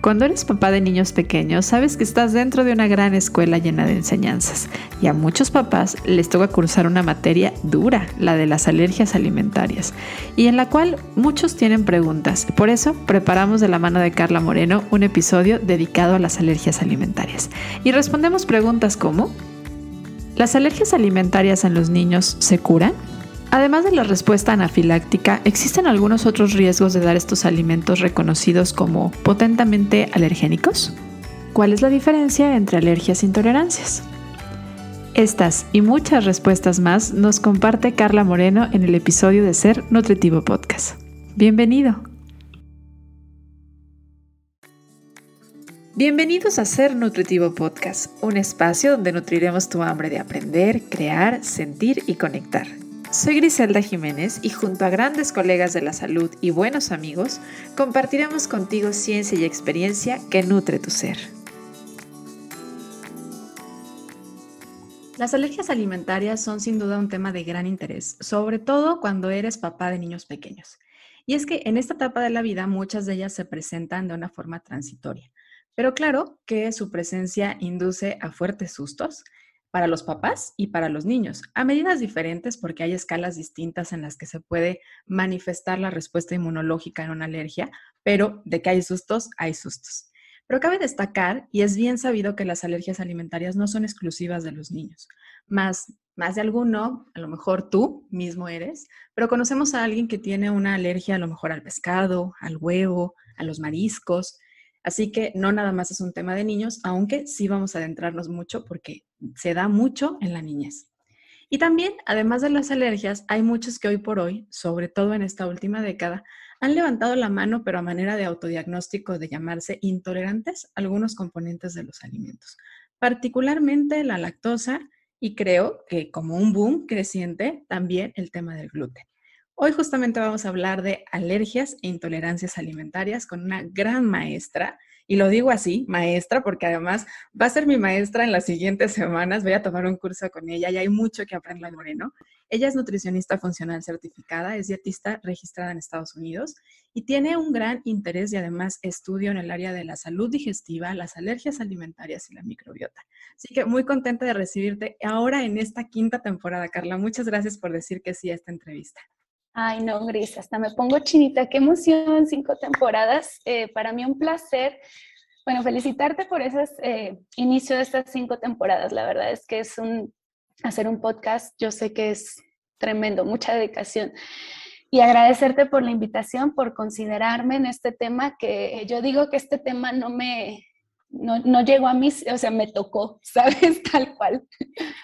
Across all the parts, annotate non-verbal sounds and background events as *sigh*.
Cuando eres papá de niños pequeños, sabes que estás dentro de una gran escuela llena de enseñanzas y a muchos papás les toca cursar una materia dura, la de las alergias alimentarias, y en la cual muchos tienen preguntas. Por eso preparamos de la mano de Carla Moreno un episodio dedicado a las alergias alimentarias. Y respondemos preguntas como, ¿las alergias alimentarias en los niños se curan? Además de la respuesta anafiláctica, ¿existen algunos otros riesgos de dar estos alimentos reconocidos como potentemente alergénicos? ¿Cuál es la diferencia entre alergias e intolerancias? Estas y muchas respuestas más nos comparte Carla Moreno en el episodio de Ser Nutritivo Podcast. Bienvenido. Bienvenidos a Ser Nutritivo Podcast, un espacio donde nutriremos tu hambre de aprender, crear, sentir y conectar. Soy Griselda Jiménez y junto a grandes colegas de la salud y buenos amigos, compartiremos contigo ciencia y experiencia que nutre tu ser. Las alergias alimentarias son sin duda un tema de gran interés, sobre todo cuando eres papá de niños pequeños. Y es que en esta etapa de la vida muchas de ellas se presentan de una forma transitoria. Pero claro que su presencia induce a fuertes sustos, para los papás y para los niños, a medidas diferentes porque hay escalas distintas en las que se puede manifestar la respuesta inmunológica en una alergia, pero de que hay sustos, hay sustos. Pero cabe destacar, y es bien sabido que las alergias alimentarias no son exclusivas de los niños, más, más de alguno, a lo mejor tú mismo eres, pero conocemos a alguien que tiene una alergia a lo mejor al pescado, al huevo, a los mariscos, Así que no nada más es un tema de niños, aunque sí vamos a adentrarnos mucho porque se da mucho en la niñez. Y también, además de las alergias, hay muchos que hoy por hoy, sobre todo en esta última década, han levantado la mano, pero a manera de autodiagnóstico de llamarse intolerantes a algunos componentes de los alimentos, particularmente la lactosa y creo que como un boom creciente, también el tema del gluten. Hoy justamente vamos a hablar de alergias e intolerancias alimentarias con una gran maestra. Y lo digo así, maestra, porque además va a ser mi maestra en las siguientes semanas. Voy a tomar un curso con ella y hay mucho que aprender Moreno. Ella es nutricionista funcional certificada, es dietista registrada en Estados Unidos y tiene un gran interés y además estudio en el área de la salud digestiva, las alergias alimentarias y la microbiota. Así que muy contenta de recibirte ahora en esta quinta temporada, Carla. Muchas gracias por decir que sí a esta entrevista. Ay, no, Gris, hasta me pongo chinita. Qué emoción, cinco temporadas. Eh, para mí un placer. Bueno, felicitarte por ese eh, inicio de estas cinco temporadas. La verdad es que es un, hacer un podcast, yo sé que es tremendo, mucha dedicación. Y agradecerte por la invitación, por considerarme en este tema, que yo digo que este tema no me, no, no llegó a mí, o sea, me tocó, *laughs* ¿sabes? Tal cual.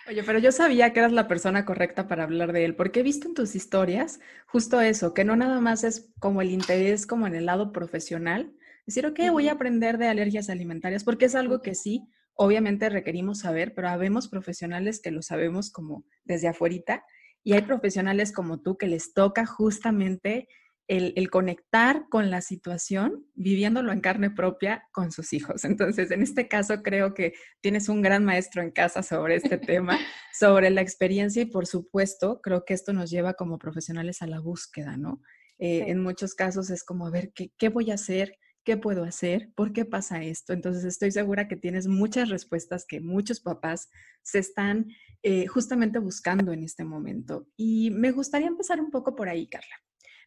Oye, pero yo sabía que eras la persona correcta para hablar de él, porque he visto en tus historias justo eso, que no nada más es como el interés como en el lado profesional, decir, ok, voy a aprender de alergias alimentarias, porque es algo que sí, obviamente requerimos saber, pero habemos profesionales que lo sabemos como desde afuerita, y hay profesionales como tú que les toca justamente el, conectar con la situación, viviéndolo en carne propia con sus hijos. Entonces, en este caso, creo que tienes un gran maestro en casa sobre este tema, *laughs* sobre la experiencia y, por supuesto, creo que esto nos lleva como profesionales a la búsqueda, ¿no? Eh, en muchos casos es como, a ver, ¿qué, ¿qué voy a hacer? ¿Qué puedo hacer? ¿Por qué pasa esto? Entonces, estoy segura que tienes muchas respuestas que muchos papás se están eh, justamente buscando en este momento. Y me gustaría empezar un poco por ahí, Carla.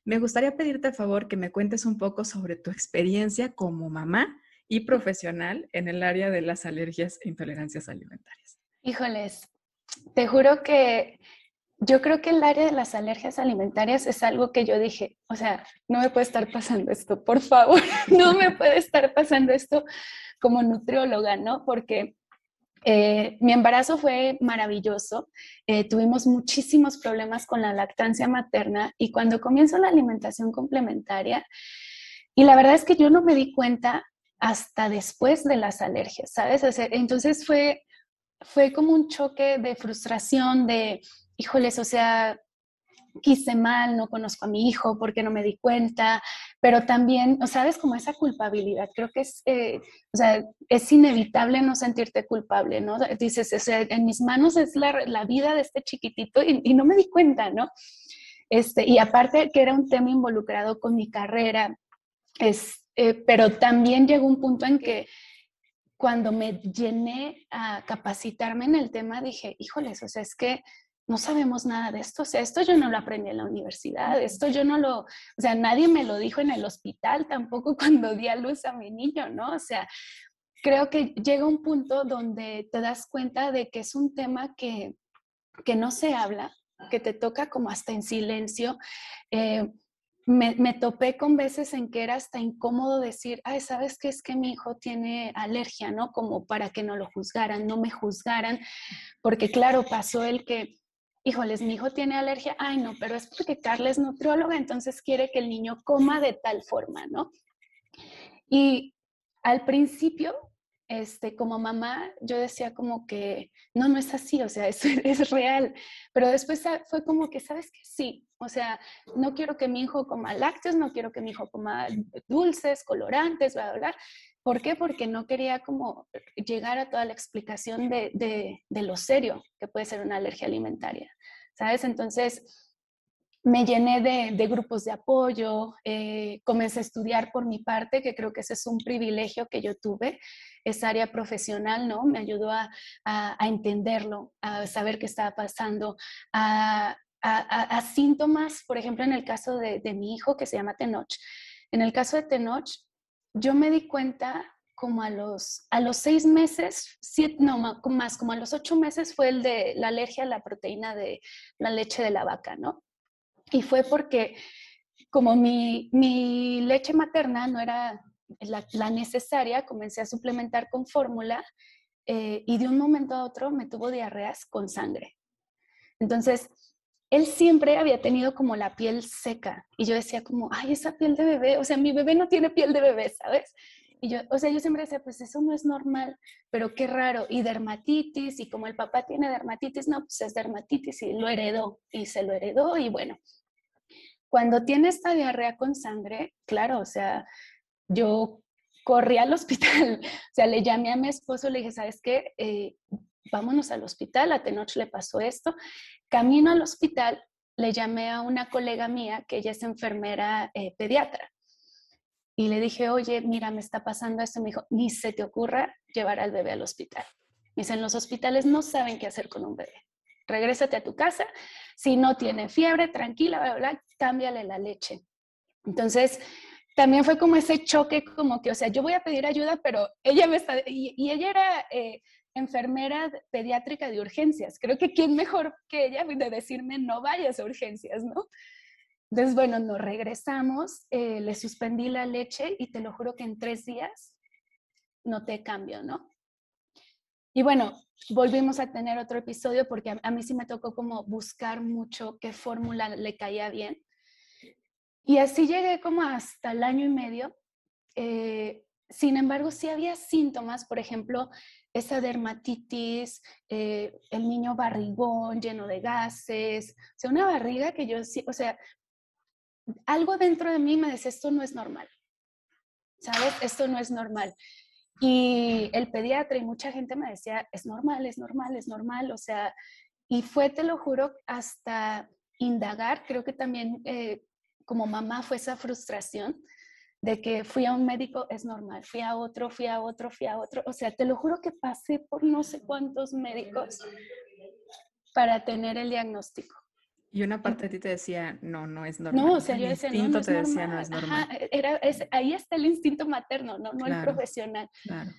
Me gustaría pedirte a favor que me cuentes un poco sobre tu experiencia como mamá y profesional en el área de las alergias e intolerancias alimentarias. Híjoles, te juro que yo creo que el área de las alergias alimentarias es algo que yo dije, o sea, no me puede estar pasando esto, por favor, *laughs* no me puede estar pasando esto como nutrióloga, ¿no? Porque eh, mi embarazo fue maravilloso, eh, tuvimos muchísimos problemas con la lactancia materna y cuando comienzo la alimentación complementaria, y la verdad es que yo no me di cuenta hasta después de las alergias, ¿sabes? entonces fue, fue como un choque de frustración, de, híjoles, o sea, quise mal, no conozco a mi hijo, porque no me di cuenta, pero también, ¿sabes? Como esa culpabilidad, creo que es, eh, o sea, es inevitable no sentirte culpable, ¿no? Dices, o sea, en mis manos es la, la vida de este chiquitito y, y, no me di cuenta, ¿no? Este, y aparte que era un tema involucrado con mi carrera, es, eh, pero también llegó un punto en que cuando me llené a capacitarme en el tema, dije, híjoles, o sea, es que no sabemos nada de esto, o sea, esto yo no lo aprendí en la universidad, esto yo no lo, o sea, nadie me lo dijo en el hospital tampoco *laughs* cuando di a luz a mi niño, ¿no? O sea, creo que llega un punto donde te das cuenta de que es un tema que, que no se habla, que te toca como hasta en silencio. Eh, me, topé con veces en que era hasta incómodo decir, ay, ¿sabes qué? Es que mi hijo tiene alergia, ¿no? Como para que no lo juzgaran, no me juzgaran, porque claro, pasó el que, híjoles, mi hijo tiene alergia, ay, no, pero es porque Carla es nutrióloga, entonces quiere que el niño coma de tal forma, ¿no? Y al principio este, como mamá, yo decía como que no, no es así, o sea, es, *laughs* es real. Pero después fue como que, ¿sabes qué? Sí, o sea, no quiero que mi hijo coma lácteos, no quiero que mi hijo coma dulces, colorantes, bla, bla, bla. ¿Por qué? Porque no quería como llegar a toda la explicación de, de, de lo serio que puede ser una alergia alimentaria, ¿sabes? Entonces, me llené de, grupos de apoyo, eh, comencé a estudiar por mi parte, que creo que ese es un privilegio que yo tuve, esa área profesional, ¿no? Me ayudó a, entenderlo, a saber qué estaba pasando, a, síntomas, por ejemplo, en el caso de, mi hijo que se llama Tenoch. En el caso de Tenoch, yo me di cuenta como a los, a los seis meses, no, más, como a los ocho meses fue el de la alergia a la proteína de la leche de la vaca, ¿no? Y fue porque como mi, mi leche materna no era la, necesaria, comencé a suplementar con fórmula eh, y de un momento a otro me tuvo diarreas con sangre. Entonces, él siempre había tenido como la piel seca y yo decía como, ay, esa piel de bebé, o sea, mi bebé no tiene piel de bebé, ¿sabes? Y yo, o sea, yo siempre decía, pues eso no es normal, pero qué raro. Y dermatitis, y como el papá tiene dermatitis, no, pues es dermatitis y lo heredó, y se lo heredó, y bueno, cuando tiene esta diarrea con sangre, claro, o sea, yo corrí al *laughs* hospital, o sea, le llamé a mi esposo, le dije, ¿sabes qué? Eh, vámonos al hospital, a Tenoch le pasó esto. Camino al hospital, le llamé a una colega mía, que ella es enfermera eh, pediatra, y le dije, oye, mira, me está pasando esto. Me dijo, ni se te ocurra llevar al bebé al hospital. Me dicen, los hospitales no saben qué hacer con un bebé regrésate a tu casa, si no tiene fiebre, tranquila, bla, bla, cámbiale la leche. Entonces, también fue como ese choque, como que, o sea, yo voy a pedir ayuda, pero ella me está, y, ella era eh, enfermera pediátrica de urgencias. Creo que quién mejor que ella de decirme no vayas a urgencias, ¿no? Entonces, bueno, nos regresamos, eh, le suspendí la leche y te lo juro que en tres días noté cambio, ¿no? Y bueno, volvimos a tener otro episodio porque a, mí sí me tocó como buscar mucho qué fórmula le caía bien. Y así llegué como hasta el año y medio. Eh, sin embargo, sí había síntomas, por ejemplo, esa dermatitis, eh, el niño barrigón lleno de gases, o sea, una barriga que yo o sea, algo dentro de mí me decía, esto no es normal, ¿sabes? Esto no es normal. Y el pediatra y mucha gente me decía, es normal, es normal, es normal, o sea, y fue, te lo juro, hasta indagar, creo que también eh, como mamá fue esa frustración de que fui a un médico, es normal, fui a otro, fui a otro, fui a otro, o sea, te lo juro que pasé por no sé cuántos médicos para tener el diagnóstico. Y una parte de ti te decía, no, no es normal. No, o sea, yo decía, no, no te decía, no es normal. era, ahí está el instinto materno, no, no el profesional. Claro.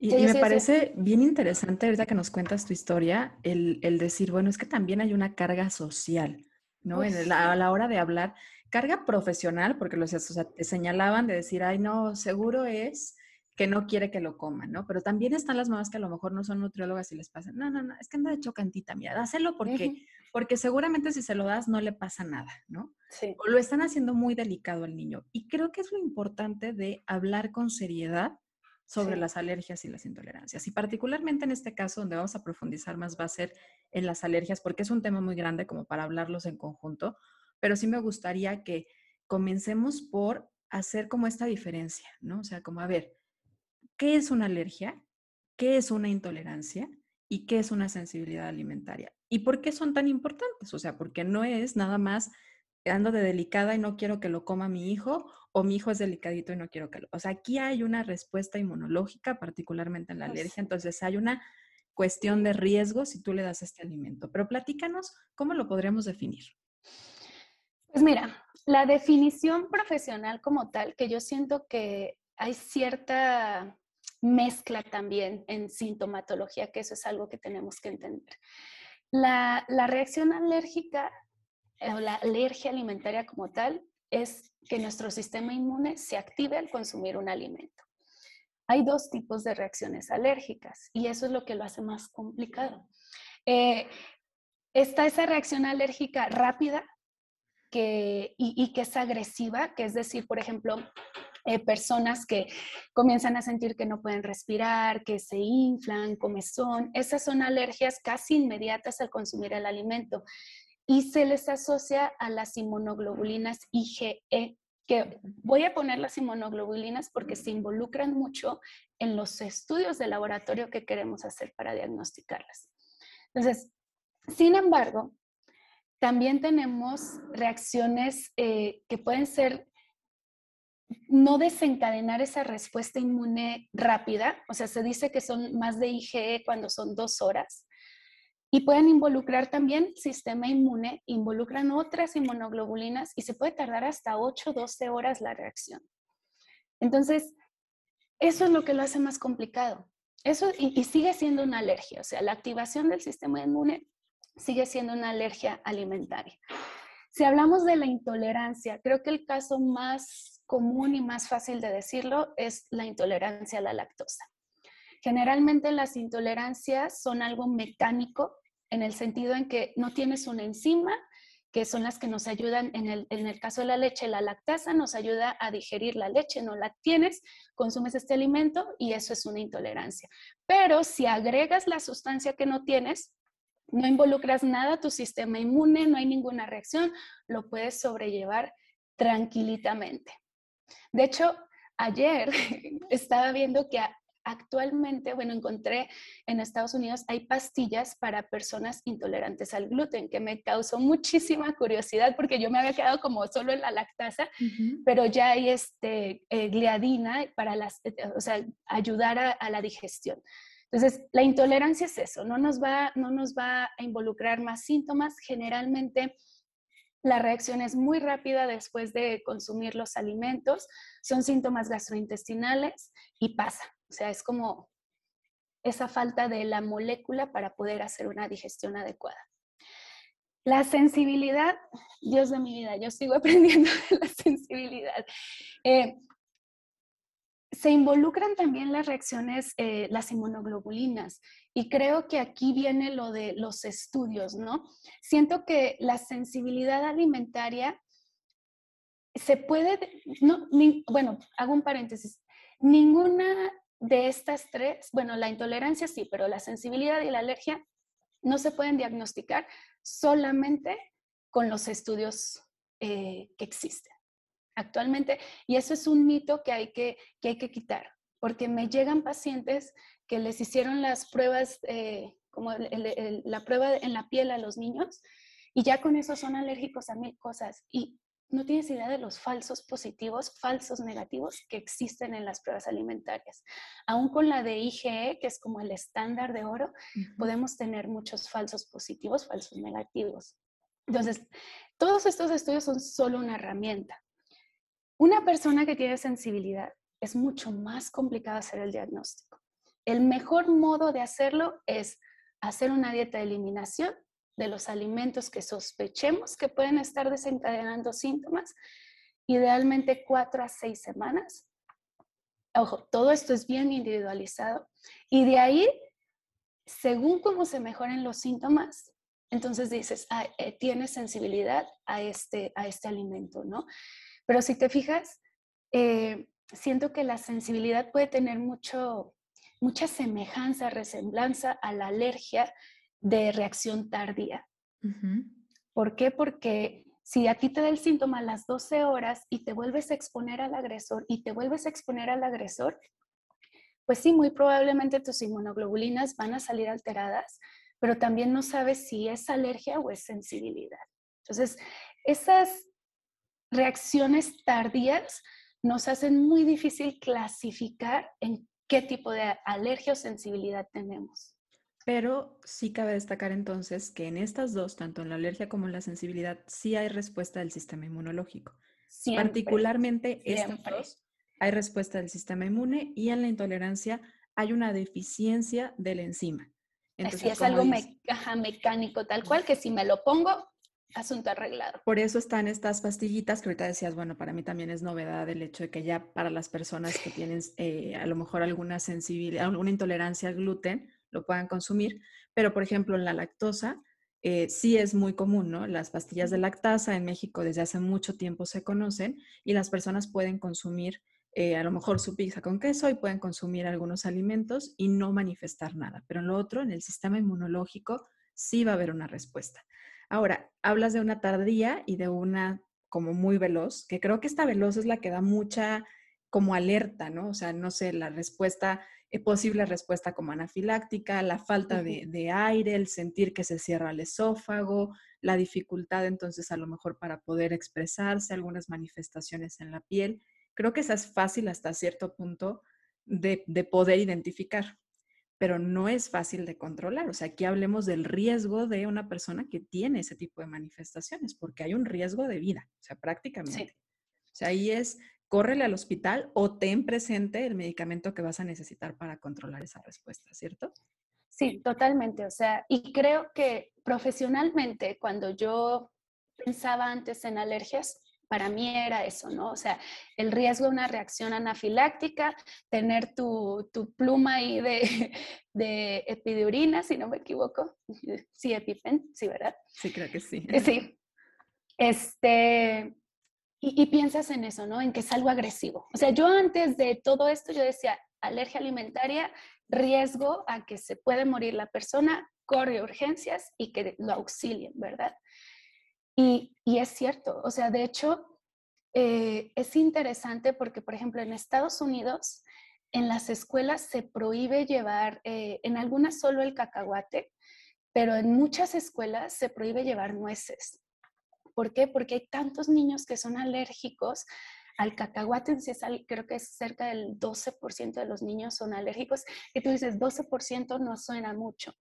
Y, me parece bien interesante ahorita que nos cuentas tu historia, el, el, decir, bueno, es que también hay una carga social, ¿no? en a la hora de hablar, carga profesional, porque lo, o sea, te señalaban de decir, ay, no, seguro es que no quiere que lo coman, ¿no? Pero también están las mamás que a lo mejor no son nutriólogas y les pasan, no, no, no, es que anda de chocantita, mira, dáselo porque, porque seguramente si se lo das no le pasa nada, ¿no? Sí. O lo están haciendo muy delicado al niño. Y creo que es lo importante de hablar con seriedad sobre las alergias y las intolerancias. Y particularmente en este caso, donde vamos a profundizar más, va a ser en las alergias, porque es un tema muy grande como para hablarlos en conjunto, pero sí me gustaría que comencemos por hacer como esta diferencia, ¿no? O sea, como a ver, qué es una alergia, qué es una intolerancia y qué es una sensibilidad alimentaria. ¿Y por qué son tan importantes? O sea, porque no es nada más ando de delicada y no quiero que lo coma mi hijo, o mi hijo es delicadito y no quiero que lo... O sea, aquí hay una respuesta inmunológica, particularmente en la alergia, entonces hay una cuestión de riesgo si tú le das este alimento. Pero platícanos, ¿cómo lo podríamos definir? Pues mira, la definición profesional como tal, que yo siento que hay cierta mezcla también en sintomatología, que eso es algo que tenemos que entender. La, reacción alérgica o la alergia alimentaria como tal es que nuestro sistema inmune se active al consumir un alimento. Hay dos tipos de reacciones alérgicas y eso es lo que lo hace más complicado. Eh, está esa reacción alérgica rápida que, y, que es agresiva, que es decir, por ejemplo, eh, personas que comienzan a sentir que no pueden respirar, que se inflan, comezón. Esas son alergias casi inmediatas al consumir el alimento y se les asocia a las inmunoglobulinas IgE, que voy a poner las inmunoglobulinas porque se involucran mucho en los estudios de laboratorio que queremos hacer para diagnosticarlas. Entonces, sin embargo, también tenemos reacciones eh, que pueden ser no desencadenar esa respuesta inmune rápida, o sea, se dice que son más de IgE cuando son dos horas, y pueden involucrar también sistema inmune, involucran otras inmunoglobulinas y se puede tardar hasta 8 o 12 horas la reacción. Entonces, eso es lo que lo hace más complicado. Eso, y, y sigue siendo una alergia, o sea, la activación del sistema inmune sigue siendo una alergia alimentaria. Si hablamos de la intolerancia, creo que el caso más común y más fácil de decirlo es la intolerancia a la lactosa. Generalmente las intolerancias son algo mecánico en el sentido en que no tienes una enzima, que son las que nos ayudan, en el, en el, caso de la leche, la lactasa nos ayuda a digerir la leche, no la tienes, consumes este alimento y eso es una intolerancia. Pero si agregas la sustancia que no tienes, no involucras nada a tu sistema inmune, no hay ninguna reacción, lo puedes sobrellevar tranquilitamente. De hecho, ayer *laughs* estaba viendo que actualmente, bueno, encontré en Estados Unidos hay pastillas para personas intolerantes al gluten, que me causó muchísima curiosidad porque yo me había quedado como solo en la lactasa, pero ya hay este, eh, gliadina para las, eh, o sea, ayudar a, a, la digestión. Entonces, la intolerancia es eso, no nos, va, no nos va a involucrar más síntomas. Generalmente, la reacción es muy rápida después de consumir los alimentos, son síntomas gastrointestinales y pasa. O sea, es como esa falta de la molécula para poder hacer una digestión adecuada. La sensibilidad, Dios de mi vida, yo sigo *laughs* aprendiendo de la sensibilidad. Eh, se involucran también las reacciones, eh, las inmunoglobulinas, y creo que aquí viene lo de los estudios, ¿no? Siento que la sensibilidad alimentaria se puede, no, bueno, hago un paréntesis, ninguna de estas tres, bueno, la intolerancia sí, pero la sensibilidad y la alergia no se pueden diagnosticar solamente con los estudios eh, que existen actualmente. Y eso es un mito que hay que, que, hay que quitar, porque me llegan pacientes que les hicieron las pruebas, eh, como la prueba en la piel a los niños, y ya con eso son alérgicos a mil cosas. Y no tienes idea de los falsos positivos, falsos negativos que existen en las pruebas alimentarias. Aún con la de IgE, que es como el estándar de oro, podemos tener muchos falsos positivos, falsos negativos. Entonces, todos estos estudios son solo una herramienta. Una persona que tiene sensibilidad es mucho más complicado hacer el diagnóstico. El mejor modo de hacerlo es hacer una dieta de eliminación de los alimentos que sospechemos que pueden estar desencadenando síntomas, idealmente cuatro a seis semanas. Ojo, todo esto es bien individualizado. Y de ahí, según cómo se mejoren los síntomas, entonces dices, ah, eh, tienes sensibilidad a este, a este alimento, ¿no? Pero si te fijas, eh, siento que la sensibilidad puede tener mucho, mucha semejanza, resemblanza a la alergia de reacción tardía. ¿Por qué? Porque si a ti te da el síntoma a las 12 horas y te vuelves a exponer al agresor y te vuelves a exponer al agresor, pues sí, muy probablemente tus inmunoglobulinas van a salir alteradas, pero también no sabes si es alergia o es sensibilidad. Entonces, esas reacciones tardías nos hacen muy difícil clasificar en qué tipo de alergia o sensibilidad tenemos. Pero sí cabe destacar entonces que en estas dos, tanto en la alergia como en la sensibilidad, sí hay respuesta del sistema inmunológico. Particularmente estas dos, hay respuesta del sistema inmune y en la intolerancia hay una deficiencia de la enzima. Entonces, es algo mecánico tal cual, que si me lo pongo, asunto arreglado. Por eso están estas pastillitas que ahorita decías, bueno, para mí también es novedad el hecho de que ya para las personas que tienen eh, a lo mejor alguna sensibilidad, alguna intolerancia al gluten, lo puedan consumir. Pero, por ejemplo, en la lactosa, eh, sí es muy común, ¿no? Las pastillas de lactasa en México desde hace mucho tiempo se conocen y las personas pueden consumir eh, a lo mejor su pizza con queso y pueden consumir algunos alimentos y no manifestar nada. Pero en lo otro, en el sistema inmunológico, sí va a haber una respuesta. Ahora, hablas de una tardía y de una como muy veloz, que creo que esta veloz es la que da mucha como alerta, ¿no? O sea, no sé, la respuesta, eh, posible respuesta como anafiláctica, la falta de, de, aire, el sentir que se cierra el esófago, la dificultad entonces a lo mejor para poder expresarse, algunas manifestaciones en la piel. Creo que esa es fácil hasta cierto punto de, poder identificar, pero no es fácil de controlar. O sea, aquí hablemos del riesgo de una persona que tiene ese tipo de manifestaciones, porque hay un riesgo de vida, o sea, prácticamente. O sea, ahí es, córrele al hospital o ten presente el medicamento que vas a necesitar para controlar esa respuesta, ¿cierto? Sí, totalmente. O sea, y creo que profesionalmente, cuando yo pensaba antes en alergias, para mí era eso, ¿no? O sea, el riesgo de una reacción anafiláctica, tener tu, pluma ahí de, *laughs* de epidiurina, si no me equivoco. *laughs* Sí, EpiPen, sí, ¿verdad? Sí, creo que sí. Eh, sí. Este, y, y, piensas en eso, ¿no? En que es algo agresivo. O sea, yo antes de todo esto, yo decía, alergia alimentaria, riesgo a que se puede morir la persona, corre urgencias y que lo auxilien, ¿verdad? Y, es cierto, o sea, de hecho, eh, es interesante porque, por ejemplo, en Estados Unidos, en las escuelas se prohíbe llevar, eh, en algunas solo el cacahuate, pero en muchas escuelas se prohíbe llevar nueces. ¿Por qué? Porque hay tantos niños que son alérgicos al cacahuate, creo que es cerca del 12% de los niños son alérgicos, y tú dices, 12% no suena mucho,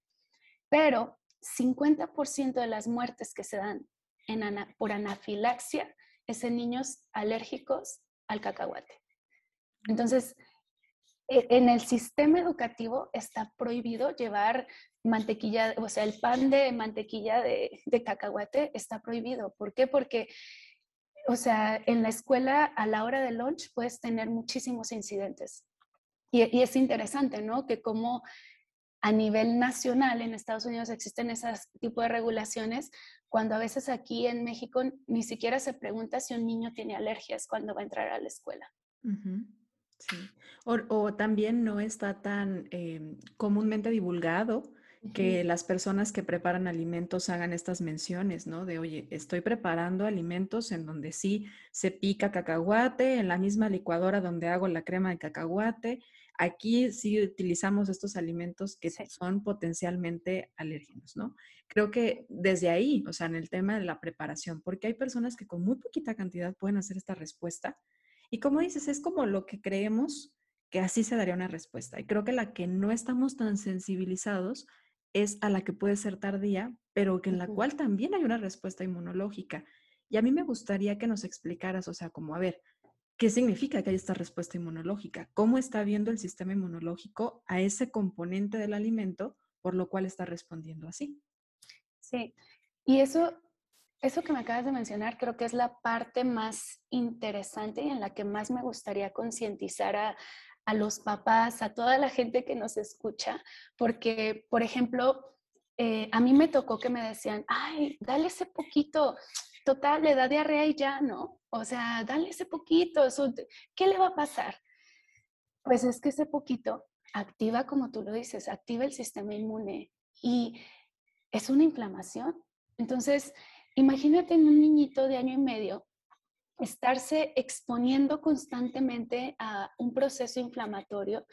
pero 50% de las muertes que se dan por anafilaxia es en niños alérgicos al cacahuate. Entonces, e, en el sistema educativo está prohibido llevar mantequilla, o sea, el pan de mantequilla de, cacahuate está prohibido. ¿Por qué? Porque, o sea, en la escuela a la hora de lunch puedes tener muchísimos incidentes. Y, y es interesante, ¿no? Que como a nivel nacional en Estados Unidos existen esas tipo de regulaciones, cuando a veces aquí en México ni siquiera se pregunta si un niño tiene alergias cuando va a entrar a la escuela. Sí. O, también no está tan em, comúnmente divulgado que las personas que preparan alimentos hagan estas menciones, ¿no? De, oye, estoy preparando alimentos en donde sí se pica cacahuate, en la misma licuadora donde hago la crema de cacahuate, Aquí sí utilizamos estos alimentos que son potencialmente alérgenos, ¿no? Creo que desde ahí, o sea, en el tema de la preparación, porque hay personas que con muy poquita cantidad pueden hacer esta respuesta. Y como dices, es como lo que creemos que así se daría una respuesta. Y creo que la que no estamos tan sensibilizados es a la que puede ser tardía, pero que en la cual también hay una respuesta inmunológica. Y a mí me gustaría que nos explicaras, o sea, como, a ver, ¿Qué significa que hay esta respuesta inmunológica? ¿Cómo está viendo el sistema inmunológico a ese componente del alimento por lo cual está respondiendo así? Sí, y eso, eso que me acabas de mencionar creo que es la parte más interesante y en la que más me gustaría concientizar a, los papás, a toda la gente que nos escucha, porque, por ejemplo, eh, a mí me tocó que me decían, ay, dale ese poquito, total, le da diarrea y ya, ¿no? O sea, dale ese poquito, ¿qué le va a pasar? Pues es que ese poquito activa, como tú lo dices, activa el sistema inmune y es una inflamación. Entonces, imagínate en un niñito de año y medio estarse exponiendo constantemente a un proceso inflamatorio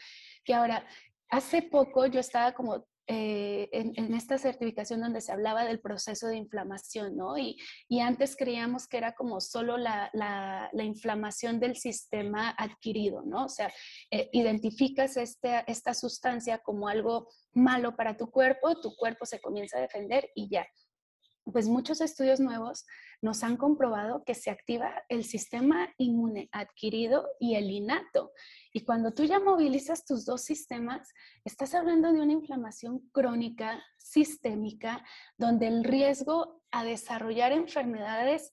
que ahora, hace poco yo estaba como eh, en, esta certificación donde se hablaba del proceso de inflamación, ¿no? Y, antes creíamos que era como solo la, inflamación del sistema adquirido, ¿no? O sea, eh, identificas este, esta sustancia como algo malo para tu cuerpo, tu cuerpo se comienza a defender y ya pues muchos estudios nuevos nos han comprobado que se activa el sistema inmune adquirido y el innato. Y cuando tú ya movilizas tus dos sistemas, estás hablando de una inflamación crónica, sistémica, donde el riesgo a desarrollar enfermedades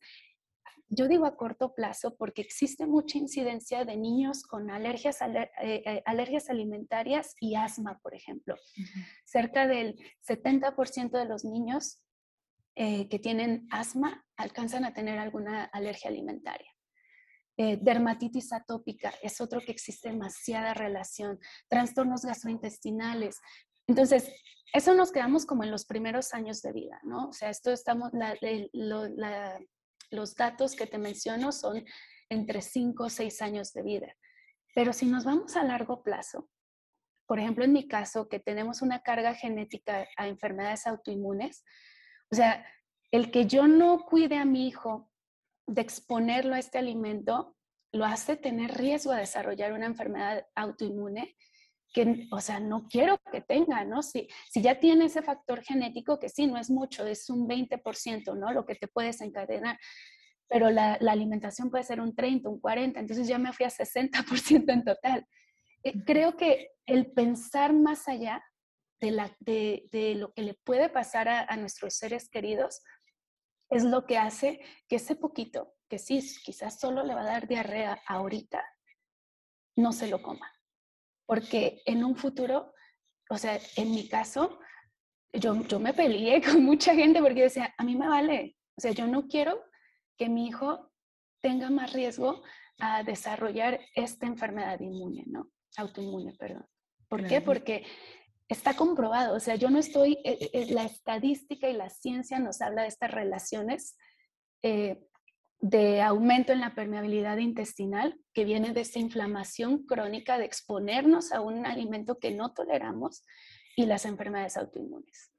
yo digo a corto plazo porque existe mucha incidencia de niños con alergias, eh, eh, alergias alimentarias y asma, por ejemplo. Cerca del 70% de los niños eh, que tienen asma alcanzan a tener alguna alergia alimentaria. Eh, dermatitis atópica es otro que existe demasiada relación, trastornos gastrointestinales. Entonces, eso nos quedamos como en los primeros años de vida, ¿no? O sea, esto estamos, los datos que te menciono son entre 5 o 6 años de vida. Pero si nos vamos a largo plazo, por ejemplo, en mi caso, que tenemos una carga genética a enfermedades autoinmunes, o sea, el que yo no cuide a mi hijo de exponerlo a este alimento, lo hace tener riesgo a desarrollar una enfermedad autoinmune que, o sea, no quiero que tenga, ¿no? Si, si ya tiene ese factor genético, que sí, no es mucho, es un 20%, ¿no? Lo que te puede desencadenar, pero la, alimentación puede ser un 30, un 40, entonces ya me fui a 60% en total. Eh, creo que el pensar más allá de, la, de, lo que le puede pasar a, nuestros seres queridos es lo que hace que ese poquito, que sí, quizás solo le va a dar diarrea ahorita, no se lo coma. Porque en un futuro, o sea, en mi caso, yo, yo me peleé *laughs* con mucha gente porque decía, a mí me vale, o sea, yo no quiero que mi hijo tenga más riesgo a desarrollar esta enfermedad inmune, ¿no? Autoinmune, perdón. ¿Por qué? Porque está comprobado, o sea, yo no estoy, eh, eh, la estadística y la ciencia nos habla de estas relaciones eh, de aumento en la permeabilidad intestinal que viene de esta inflamación crónica de exponernos a un alimento que no toleramos y las enfermedades autoinmunes.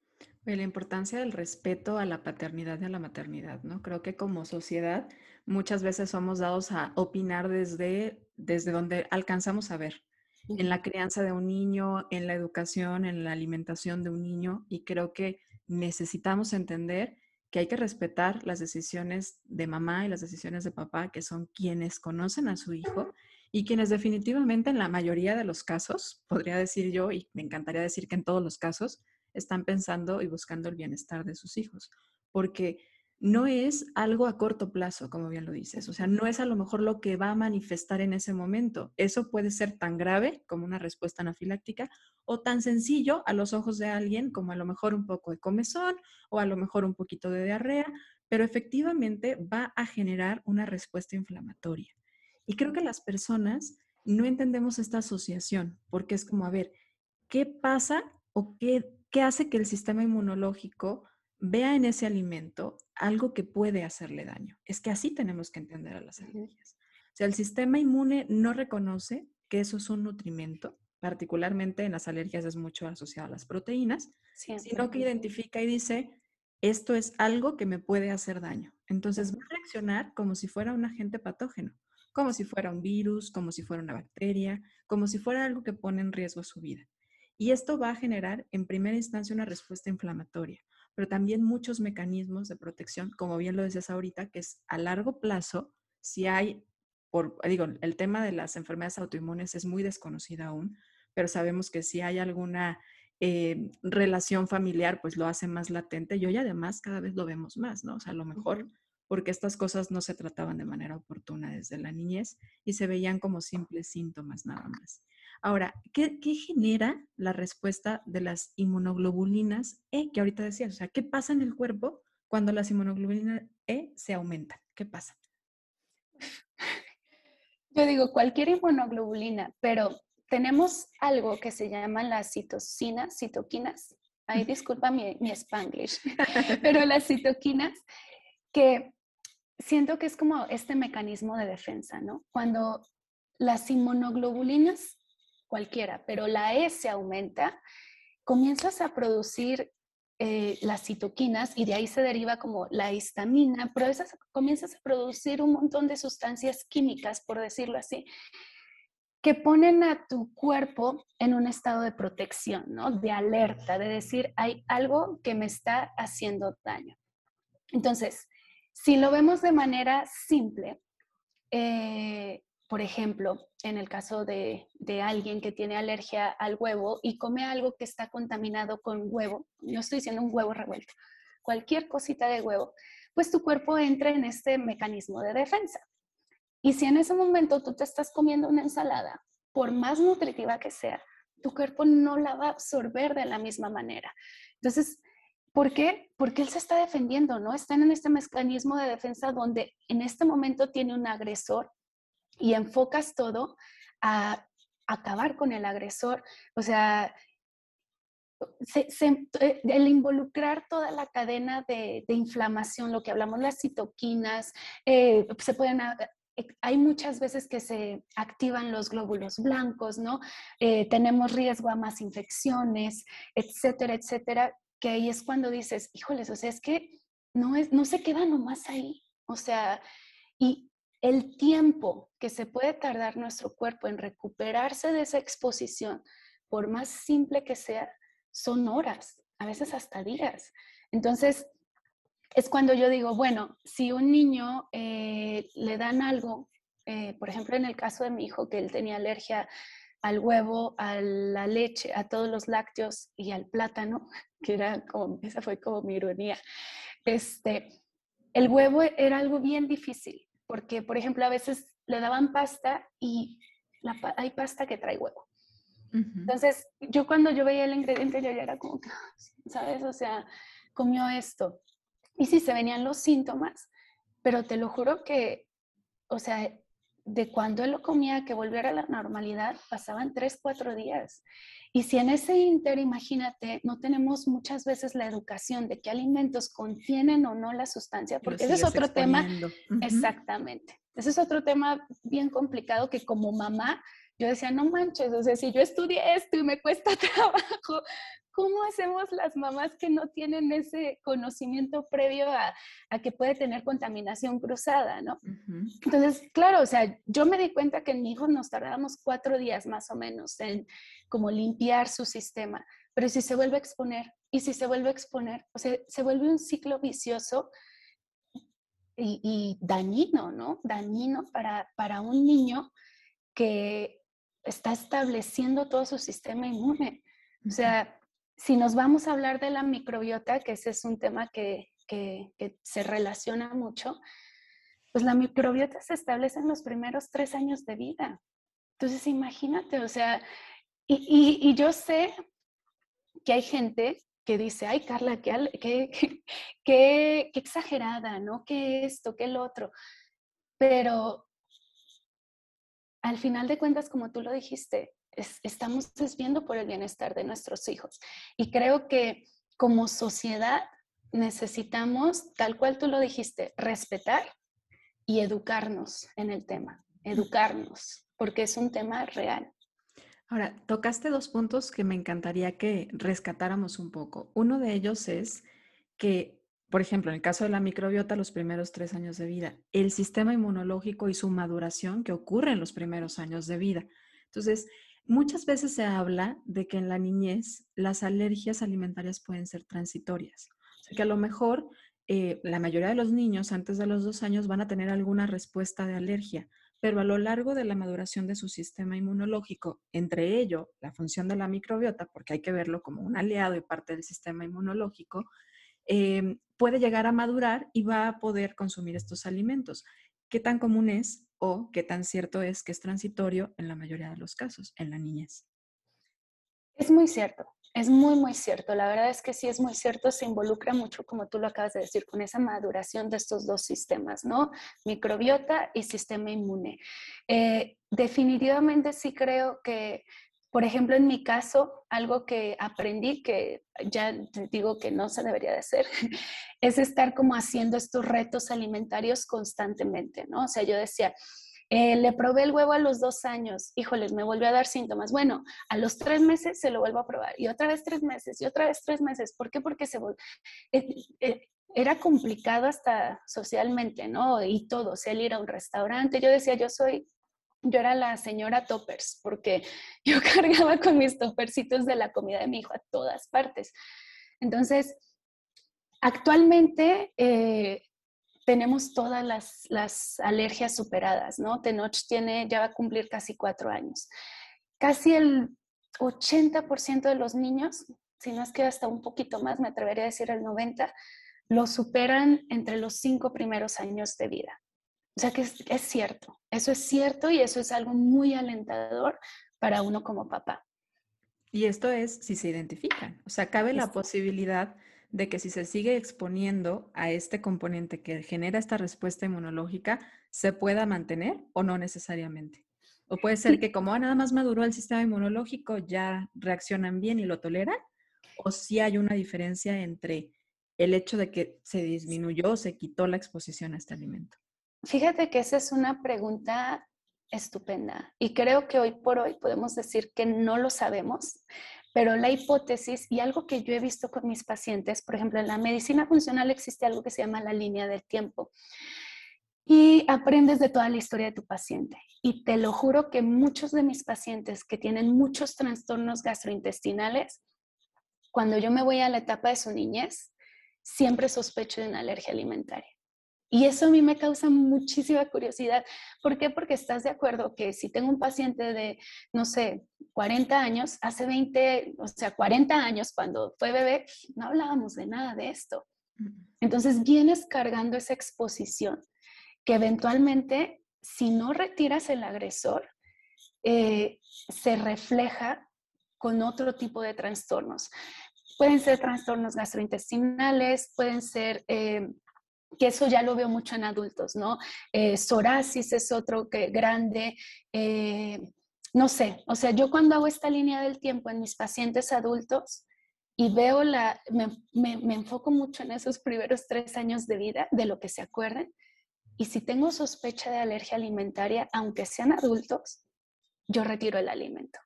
La importancia del respeto a la paternidad y a la maternidad, ¿no? Creo que como sociedad muchas veces somos dados a opinar desde, desde donde alcanzamos a ver, en la crianza de un niño, en la educación, en la alimentación de un niño y creo que necesitamos entender que hay que respetar las decisiones de mamá y las decisiones de papá, que son quienes conocen a su hijo y quienes definitivamente en la mayoría de los casos, podría decir yo, y me encantaría decir que en todos los casos, están pensando y buscando el bienestar de sus hijos. Porque no es algo a corto plazo, como bien lo dices. O sea, no es a lo mejor lo que va a manifestar en ese momento. Eso puede ser tan grave como una respuesta anafiláctica o tan sencillo a los ojos de alguien como a lo mejor un poco de comezón o a lo mejor un poquito de diarrea, pero efectivamente va a generar una respuesta inflamatoria. Y creo que las personas no entendemos esta asociación porque es como, a ver, ¿qué pasa o qué, qué hace que el sistema inmunológico vea en ese alimento algo que puede hacerle daño. Es que así tenemos que entender a las alergias. O sea, el sistema inmune no reconoce que eso es un nutrimento, particularmente en las alergias es mucho asociado a las proteínas, sino que identifica y dice, esto es algo que me puede hacer daño. Entonces va a reaccionar como si fuera un agente patógeno, como si fuera un virus, como si fuera una bacteria, como si fuera algo que pone en riesgo su vida. Y esto va a generar en primera instancia una respuesta inflamatoria pero también muchos mecanismos de protección, como bien lo decías ahorita, que es a largo plazo, si hay, por, digo, el tema de las enfermedades autoinmunes es muy desconocido aún, pero sabemos que si hay alguna eh, relación familiar, pues lo hace más latente y hoy además cada vez lo vemos más, ¿no? O sea, a lo mejor porque estas cosas no se trataban de manera oportuna desde la niñez y se veían como simples síntomas nada más. Ahora, ¿qué, genera la respuesta de las inmunoglobulinas E que ahorita decías? O sea, ¿qué pasa en el cuerpo cuando las inmunoglobulinas E se aumentan? ¿Qué pasa? Yo digo cualquier inmunoglobulina, pero tenemos algo que se llama las citocinas, citoquinas. Ay, disculpa mi, mi spanglish, *laughs* pero *laughs* las citoquinas que siento que es como este mecanismo de defensa, ¿no? Cuando las inmunoglobulinas cualquiera, pero la E se aumenta, comienzas a producir eh, las citoquinas y de ahí se deriva como la histamina, pero comienzas a producir un montón de sustancias químicas, por decirlo así, que ponen a tu cuerpo en un estado de protección, ¿no? De alerta, de decir, hay algo que me está haciendo daño. Entonces, si lo vemos de manera simple, eh, por ejemplo, en el caso de, alguien que tiene alergia al huevo y come algo que está contaminado con huevo, yo estoy diciendo un huevo revuelto, cualquier cosita de huevo, pues tu cuerpo entra en este mecanismo de defensa. Y si en ese momento tú te estás comiendo una ensalada, por más nutritiva que sea, tu cuerpo no la va a absorber de la misma manera. Entonces, ¿por qué? Porque él se está defendiendo, ¿no? Están en este mecanismo de defensa donde en este momento tiene un agresor y enfocas todo a acabar con el agresor. O sea, eh, el involucrar toda la cadena de, inflamación, lo que hablamos, las citoquinas, eh, se pueden eh, hay muchas veces que se activan los glóbulos blancos, ¿no? tenemos riesgo a más infecciones, etcétera, etcétera, que ahí es cuando dices, híjoles, o sea, es que no, es, no se queda nomás ahí, o sea, y, el tiempo que se puede tardar nuestro cuerpo en recuperarse de esa exposición, por más simple que sea, son horas, a veces hasta días. Entonces, es cuando yo digo, bueno, si un niño eh, le dan algo, eh, por ejemplo, en el caso de mi hijo, que él tenía alergia al huevo, a la leche, a todos los lácteos y al plátano, *laughs* que era como, esa fue como mi ironía, este, el huevo era algo bien difícil porque, por ejemplo, a veces le daban pasta y hay pasta que trae huevo. Entonces, yo cuando yo veía el ingrediente, yo ya era como, ¿sabes? O sea, comió esto. Y sí, se venían los síntomas, pero te lo juro que, o sea, de cuando él lo comía, que volviera a la normalidad, pasaban tres, cuatro días. Y si en ese inter, imagínate, no tenemos muchas veces la educación de qué alimentos contienen o no la sustancia, porque ese es otro tema. Exactamente. Ese es otro tema bien complicado que como mamá yo decía, no manches, o sea, si yo estudié esto y me cuesta *laughs* trabajo, ¿cómo hacemos las mamás que no tienen ese conocimiento previo a, que puede tener contaminación cruzada, ¿no? Entonces, claro, o sea, yo me di cuenta que en mi hijo nos tardábamos cuatro días más o menos en como limpiar su sistema, pero si se vuelve a exponer, y si se vuelve a exponer, o sea, se vuelve un ciclo vicioso y, y dañino, ¿no? Dañino para, para un niño que está estableciendo todo su sistema inmune. O sea, si nos vamos a hablar de la microbiota, que ese es un tema que, se relaciona mucho, pues la microbiota se establece en los primeros tres años de vida. Entonces, imagínate, o sea, y, yo sé que hay gente que dice, ay, Carla, qué, qué, qué, exagerada, ¿no? ¿Qué esto, qué el otro? Pero al final de cuentas, como tú lo dijiste, estamos desviando por el bienestar de nuestros hijos. Y creo que como sociedad necesitamos, tal cual tú lo dijiste, respetar y educarnos en el tema, educarnos, porque es un tema real. Ahora, tocaste dos puntos que me encantaría que rescatáramos un poco. Uno de ellos es que, por ejemplo, en el caso de la microbiota, los primeros tres años de vida, el sistema inmunológico y su maduración que ocurre en los primeros años de vida. Entonces, Muchas veces se habla de que en la niñez las alergias alimentarias pueden ser transitorias. O sea, que a lo mejor eh, la mayoría de los niños antes de los dos años van a tener alguna respuesta de alergia, pero a lo largo de la maduración de su sistema inmunológico, entre ello la función de la microbiota, porque hay que verlo como un aliado y parte del sistema inmunológico, em, puede llegar a madurar y va a poder consumir estos alimentos. ¿Qué tan común es o qué tan cierto es que es transitorio en la mayoría de los casos en la niñez. Es muy cierto, es muy, muy cierto. La verdad es que sí es muy cierto, se involucra mucho, como tú lo acabas de decir, con esa maduración de estos dos sistemas, ¿no? Microbiota y sistema inmune. Eh, definitivamente sí creo que por ejemplo, en mi caso, algo que aprendí, que ya digo que no se debería de hacer, *laughs* es estar como haciendo estos retos alimentarios constantemente, ¿no? O sea, yo decía, Eh, le probé el huevo a los dos años, híjoles, me volvió a dar síntomas. Bueno, a los tres meses se lo vuelvo a probar y otra vez tres meses y otra vez tres meses. ¿Por qué? Porque se. Eh, eh, era complicado hasta socialmente, ¿no? Y todo, o sea, el ir a un restaurante. Yo decía, yo soy yo era la señora toppers, porque *laughs* yo cargaba con mis toppercitos de la comida de mi hijo a todas partes. Entonces, actualmente eh, tenemos todas las, alergias superadas, ¿no? Tenoch tiene, ya va a cumplir casi cuatro años. Casi el 80% de los niños, si no es que hasta un poquito más, me atrevería a decir el 90%, lo superan entre los cinco primeros años de vida. O sea que es, es, cierto, eso es cierto y eso es algo muy alentador para uno como papá. Y esto es si se identifican, o sea, cabe la posibilidad de que si se sigue exponiendo a este componente que genera esta respuesta inmunológica, se pueda mantener o no necesariamente. O puede ser que como nada más maduró el sistema inmunológico, ya reaccionan bien y lo toleran, o si hay una diferencia entre el hecho de que se disminuyó o se quitó la exposición a este alimento. Fíjate que esa es una pregunta estupenda y creo que hoy por hoy podemos decir que no lo sabemos, pero la hipótesis y algo que yo he visto con mis pacientes, por ejemplo, en la medicina funcional existe algo que se llama la línea del tiempo y aprendes de toda la historia de tu paciente. Y te lo juro que muchos de mis pacientes que tienen muchos trastornos gastrointestinales, cuando yo me voy a la etapa de su niñez, siempre sospecho de una alergia alimentaria. Y eso a mí me causa muchísima curiosidad. ¿Por qué? Porque estás de acuerdo que si tengo un paciente de, no sé, 40 años, hace 20, o sea, 40 años cuando fue bebé, no hablábamos de nada de esto. Entonces vienes cargando esa exposición que eventualmente, si no retiras el agresor, eh, se refleja con otro tipo de trastornos. Pueden ser trastornos gastrointestinales, pueden ser eh, que eso ya lo veo mucho en adultos, ¿no? Eh, psoriasis es otro que grande, eh, no sé, o sea, yo cuando hago esta línea del tiempo en mis pacientes adultos y veo la, me, me, enfoco mucho en esos primeros tres años de vida, de lo que se acuerden, y si tengo sospecha de alergia alimentaria, aunque sean adultos, yo retiro el alimento.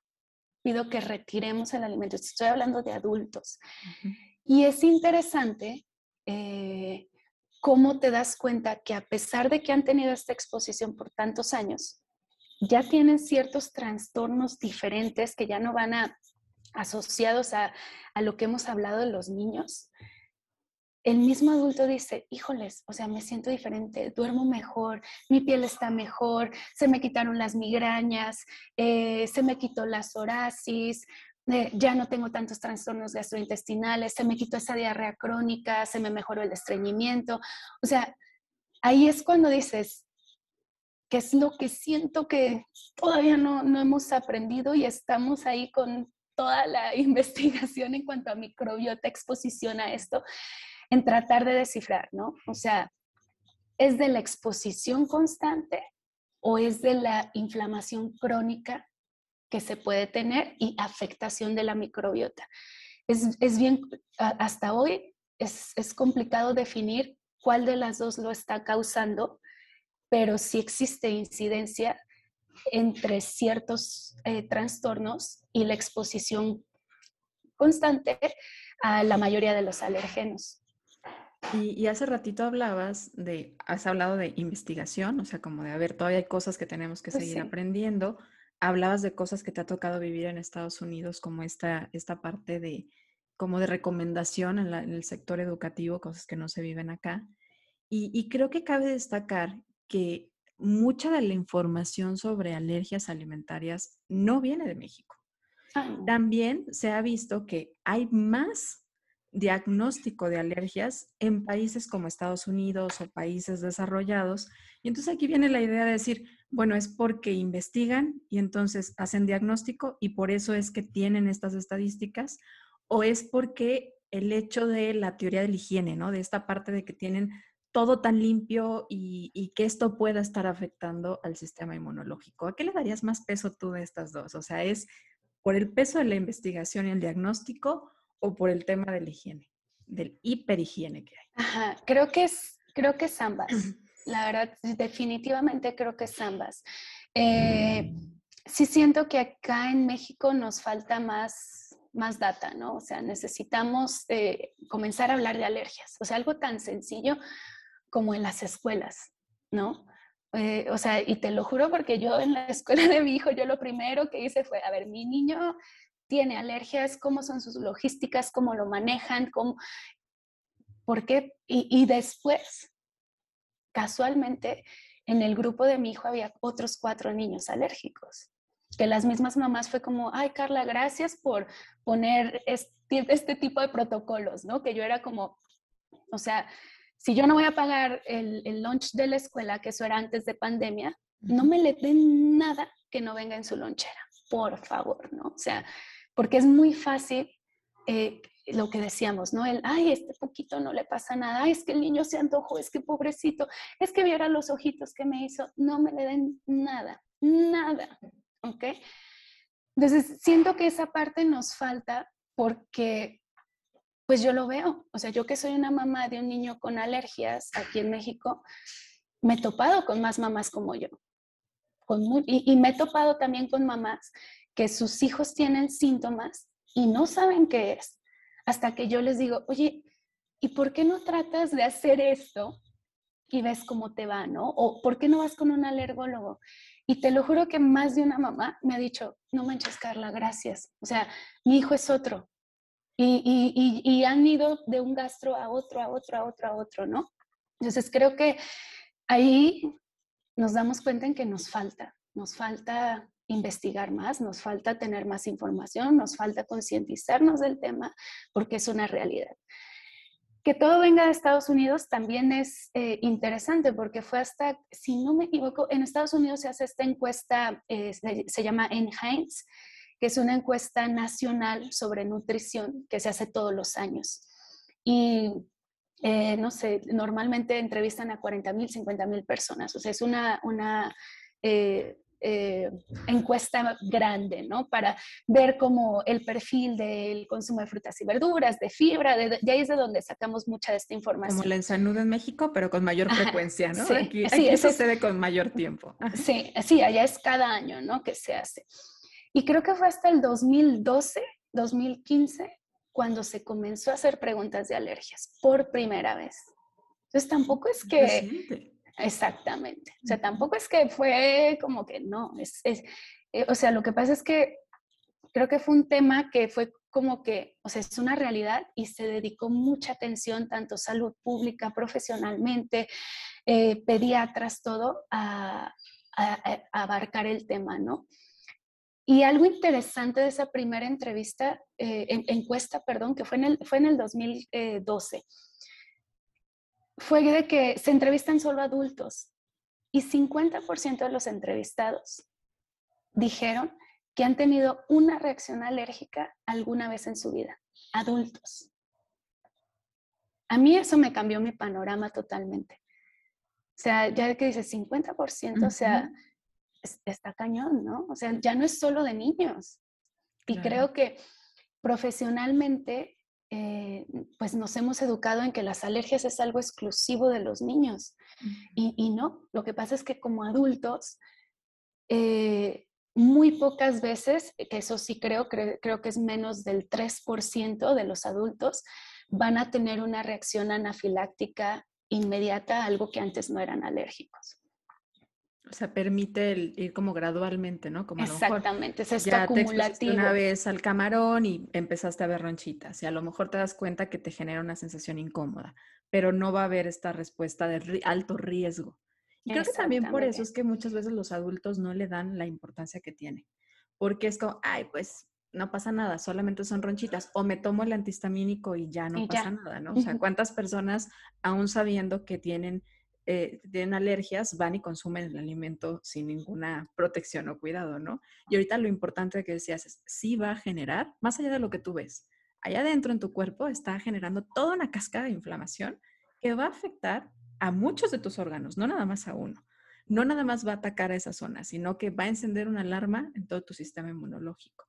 Pido que retiremos el alimento. Estoy hablando de adultos. Y es interesante eh, cómo te das cuenta que a pesar de que han tenido esta exposición por tantos años, ya tienen ciertos trastornos diferentes que ya no van a asociados a, lo que hemos hablado de los niños, el mismo adulto dice, híjoles, o sea, me siento diferente, duermo mejor, mi piel está mejor, se me quitaron las migrañas, eh, se me quitó la psoriasis, ya no tengo tantos trastornos gastrointestinales, se me quitó esa diarrea crónica, se me mejoró el estreñimiento. O sea, ahí es cuando dices, ¿qué es lo que siento que todavía no, no hemos aprendido y estamos ahí con toda la *laughs* investigación en cuanto a microbiota, exposición a esto, en tratar de descifrar, ¿no? O sea, ¿es de la exposición constante o es de la inflamación crónica que se puede tener y afectación de la microbiota. Es, es bien, hasta hoy es, es, complicado definir cuál de las dos lo está causando, pero sí existe incidencia entre ciertos eh, trastornos y la exposición constante a la mayoría de los alérgenos. Y, y, hace ratito hablabas de, has hablado de investigación, o sea, como de, a ver, todavía hay cosas que tenemos que pues seguir aprendiendo, hablabas de cosas que te ha tocado vivir en Estados Unidos, como esta, esta parte de, como de recomendación en, el sector educativo, cosas que no se viven acá. Y, creo que cabe destacar que mucha de la información sobre alergias alimentarias no viene de México. Ah. También se ha visto que hay más diagnóstico de alergias en países como Estados Unidos o países desarrollados. Y entonces aquí viene la idea de decir, bueno, es porque investigan y entonces hacen diagnóstico y por eso es que tienen estas estadísticas, o es porque el hecho de la teoría de la higiene, ¿no? De esta parte de que tienen todo tan limpio y, que esto pueda estar afectando al sistema inmunológico. ¿A qué le darías más peso tú de estas dos? O sea, ¿es por el peso de la investigación y el diagnóstico o por el tema de la higiene, del hiperhigiene que hay? Ajá, creo que es, creo que es ambas. La verdad, definitivamente creo que es ambas. Eh, sí siento que acá en México nos falta más, más data, ¿no? O sea, necesitamos eh, comenzar a hablar de alergias, o sea, algo tan sencillo como en las escuelas, ¿no? Eh, o sea, y te lo juro porque yo en la *laughs* escuela de mi hijo, yo lo primero que hice fue, a ver, mi niño tiene alergias, cómo son sus logísticas, cómo lo manejan, cómo, por qué, y, y después, casualmente, en el grupo de mi hijo había otros cuatro niños alérgicos que las mismas mamás fue como, ay Carla, gracias por poner este, este, tipo de protocolos, ¿no? Que yo era como, o sea, si yo no voy a pagar el, el lunch de la escuela, que eso era antes de pandemia, no me le den nada que no venga en su lonchera, por favor, ¿no? O sea, porque es muy fácil eh, lo que decíamos, ¿no? El, ay, este poquito no le pasa nada, es que el niño se antojó, es que pobrecito, es que viera los ojitos que me hizo, no me le den nada, nada, ¿ok? Entonces, siento que esa parte nos falta porque pues yo lo veo. O sea, yo que soy una mamá de un niño con alergias aquí en México, me he topado con más mamás como yo. Con y, me he topado también con mamás que sus hijos tienen síntomas y no saben qué es. Hasta que yo les digo, oye, ¿y por qué no tratas de hacer esto y ves cómo te va, no? O ¿por qué no vas con un alergólogo? Y te lo juro que más de una mamá me ha dicho, no manches, Carla, gracias. O sea, mi hijo es otro, y, han ido de un gastro a otro, a otro, a otro, a otro, ¿no? Entonces creo que ahí nos damos cuenta en que nos falta, nos falta investigar más, nos falta tener más información, nos falta concientizarnos del tema, porque es una realidad. Que todo venga de Estados Unidos también es eh, interesante porque fue hasta, si no me equivoco, en Estados Unidos se hace esta encuesta, eh, se, se, llama NHINES, que es una encuesta nacional sobre nutrición que se hace todos los años. Y eh, no sé, normalmente entrevistan a 40 mil, 50 mil personas. O sea, es una, una eh, encuesta grande, ¿no? Para ver cómo el perfil del consumo de frutas y verduras, de fibra, de, ahí es de donde sacamos mucha de esta información. Como la ensanuda en México, pero con mayor frecuencia, ¿no? Sí, aquí, aquí sucede con mayor tiempo. Sí, sí, allá es cada año, ¿no? Que se hace. Y creo que fue hasta el 2012, 2015, cuando se comenzó a hacer preguntas de alergias por primera vez. Entonces tampoco es que... Exactamente. O sea, tampoco es que fue como que no. Es, es, eh, o sea, lo que pasa es que creo que fue un tema que fue como que, o sea, es una realidad y se dedicó mucha atención, tanto salud pública, profesionalmente, eh, pediatras, todo, a, a, abarcar el tema, ¿no? Y algo interesante de esa primera entrevista, eh, encuesta, perdón, que fue en el, fue en el 2012, fue de que se entrevistan solo adultos y 50% de los entrevistados dijeron que han tenido una reacción alérgica alguna vez en su vida, adultos. A mí eso me cambió mi panorama totalmente. O sea, ya que dices 50%, o sea, está cañón, ¿no? O sea, ya no es solo de niños. Y creo que profesionalmente, eh, pues nos hemos educado en que las alergias es algo exclusivo de los niños. y, no, lo que pasa es que como adultos, eh, muy pocas veces, que eso sí creo, creo que es menos del 3% de los adultos, van a tener una reacción anafiláctica inmediata a algo que antes no eran alérgicos. O sea, permite ir como gradualmente, ¿no? Como Exactamente, es esto acumulativo. una vez al camarón y empezaste a ver ronchitas y a lo mejor te das cuenta que te genera una sensación incómoda, pero no va a haber esta respuesta de alto riesgo. Y creo que también por eso es que muchas veces los adultos no le dan la importancia que tiene, porque es como, ay, pues no pasa nada, solamente son ronchitas, o me tomo el antihistamínico y ya no pasa nada, ¿no? O sea, ¿cuántas personas, aún sabiendo que tienen eh, tienen alergias, van y consumen el alimento sin ninguna protección o cuidado, ¿no? Y ahorita lo importante que decías es, sí va a generar, más allá de lo que tú ves, allá adentro en tu cuerpo está generando toda una cascada de inflamación que va a afectar a muchos de tus órganos, no nada más a uno. No nada más va a atacar a esa zona, sino que va a encender una alarma en todo tu sistema inmunológico.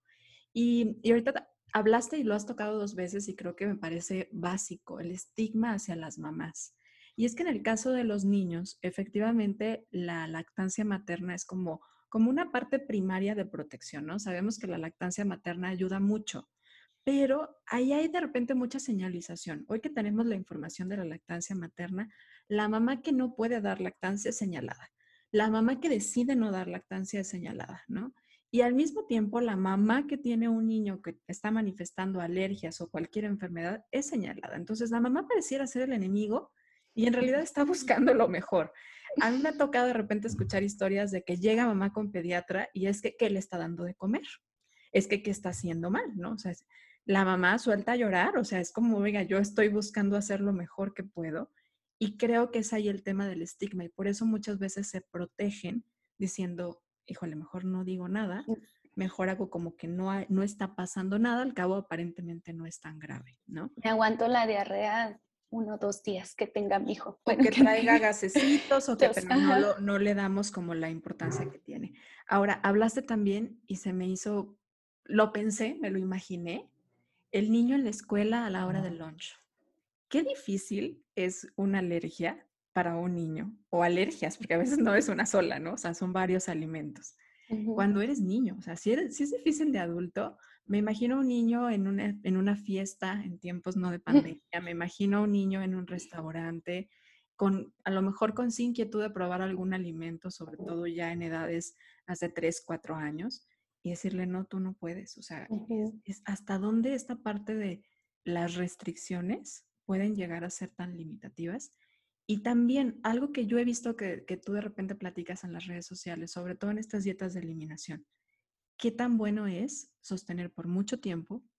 Y, y ahorita hablaste y lo has tocado dos veces y creo que me parece básico, el estigma hacia las mamás Y es que en el caso de los niños, efectivamente, la lactancia materna es como, como una parte primaria de protección, ¿no? Sabemos que la lactancia materna ayuda mucho, pero ahí hay de repente mucha señalización. Hoy que tenemos la información de la lactancia materna, la mamá que no puede dar lactancia es señalada. La mamá que decide no dar lactancia es señalada, ¿no? Y al mismo tiempo, la mamá que tiene un niño que está manifestando alergias o cualquier enfermedad es señalada. Entonces, la mamá pareciera ser el enemigo y en realidad está buscando lo mejor. A mí me ha tocado de repente escuchar historias de que llega mamá con pediatra y es que, ¿qué le está dando de comer? Es que, ¿qué está haciendo mal? ¿No? O sea, la mamá suelta a llorar, o sea, es como, oiga, yo estoy buscando hacer lo mejor que puedo y creo que es ahí el tema del estigma y por eso muchas veces se protegen diciendo, híjole, mejor no digo nada, mejor hago como que no, no está pasando nada, al cabo aparentemente no es tan grave, ¿no? Me aguanto la diarrea uno o dos días que tenga mi hijo. O que traiga gasecitos o que no, no, le damos como la importancia que tiene. Ahora, hablaste también y se me hizo, lo pensé, me lo imaginé, el niño en la escuela a la hora del lunch. Qué difícil es una alergia para un niño o alergias, porque a veces no es una sola, ¿no? O sea, son varios alimentos. Cuando eres niño, o sea, si, eres, si es difícil de adulto, me imagino un niño en una, en una fiesta en tiempos no de *laughs* pandemia, me imagino un niño en un restaurante, con, a lo mejor con sin inquietud de probar algún alimento, sobre todo ya en edades hace 3, 4 años, y decirle, no, tú no puedes. O sea, es hasta dónde esta parte de las restricciones pueden llegar a ser tan limitativas y también algo que yo he visto que, tú de repente platicas en las redes sociales, sobre todo en estas dietas de eliminación, ¿qué tan bueno es sostener por mucho tiempo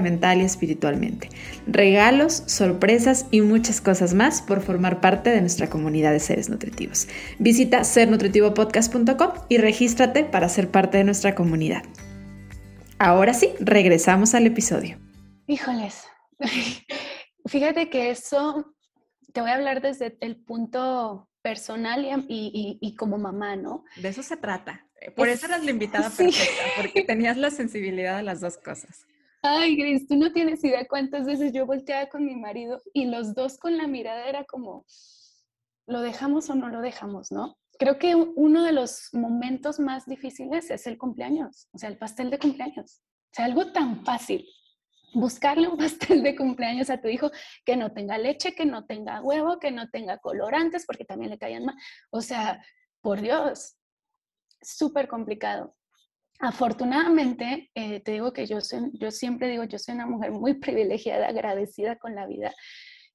física, mental y espiritualmente. Regalos, sorpresas, y muchas cosas más por formar parte de nuestra comunidad de seres nutritivos. Visita sernutritivopodcast.com y regístrate para ser parte de nuestra comunidad. Ahora sí, regresamos al episodio. Híjoles, *laughs* fíjate que eso te voy a hablar desde el punto personal y, como mamá, ¿no? De eso se trata. Por eso eras la invitada *laughs* perfecta, porque tenías la sensibilidad de las dos cosas. Ay, Gris, tú no tienes idea cuántas veces yo volteaba con mi marido y los dos con la mirada era como, ¿lo dejamos o no lo dejamos, no? Creo que uno de los momentos más difíciles es el cumpleaños, o sea, el pastel de cumpleaños. O sea, algo tan fácil. Buscarle un *laughs* pastel de cumpleaños a tu hijo que no tenga leche, que no tenga huevo, que no tenga colorantes, porque también le caían mal. O sea, por Dios, súper complicado. Afortunadamente, eh, te digo que yo, yo siempre digo, yo soy una mujer muy privilegiada, agradecida con la vida.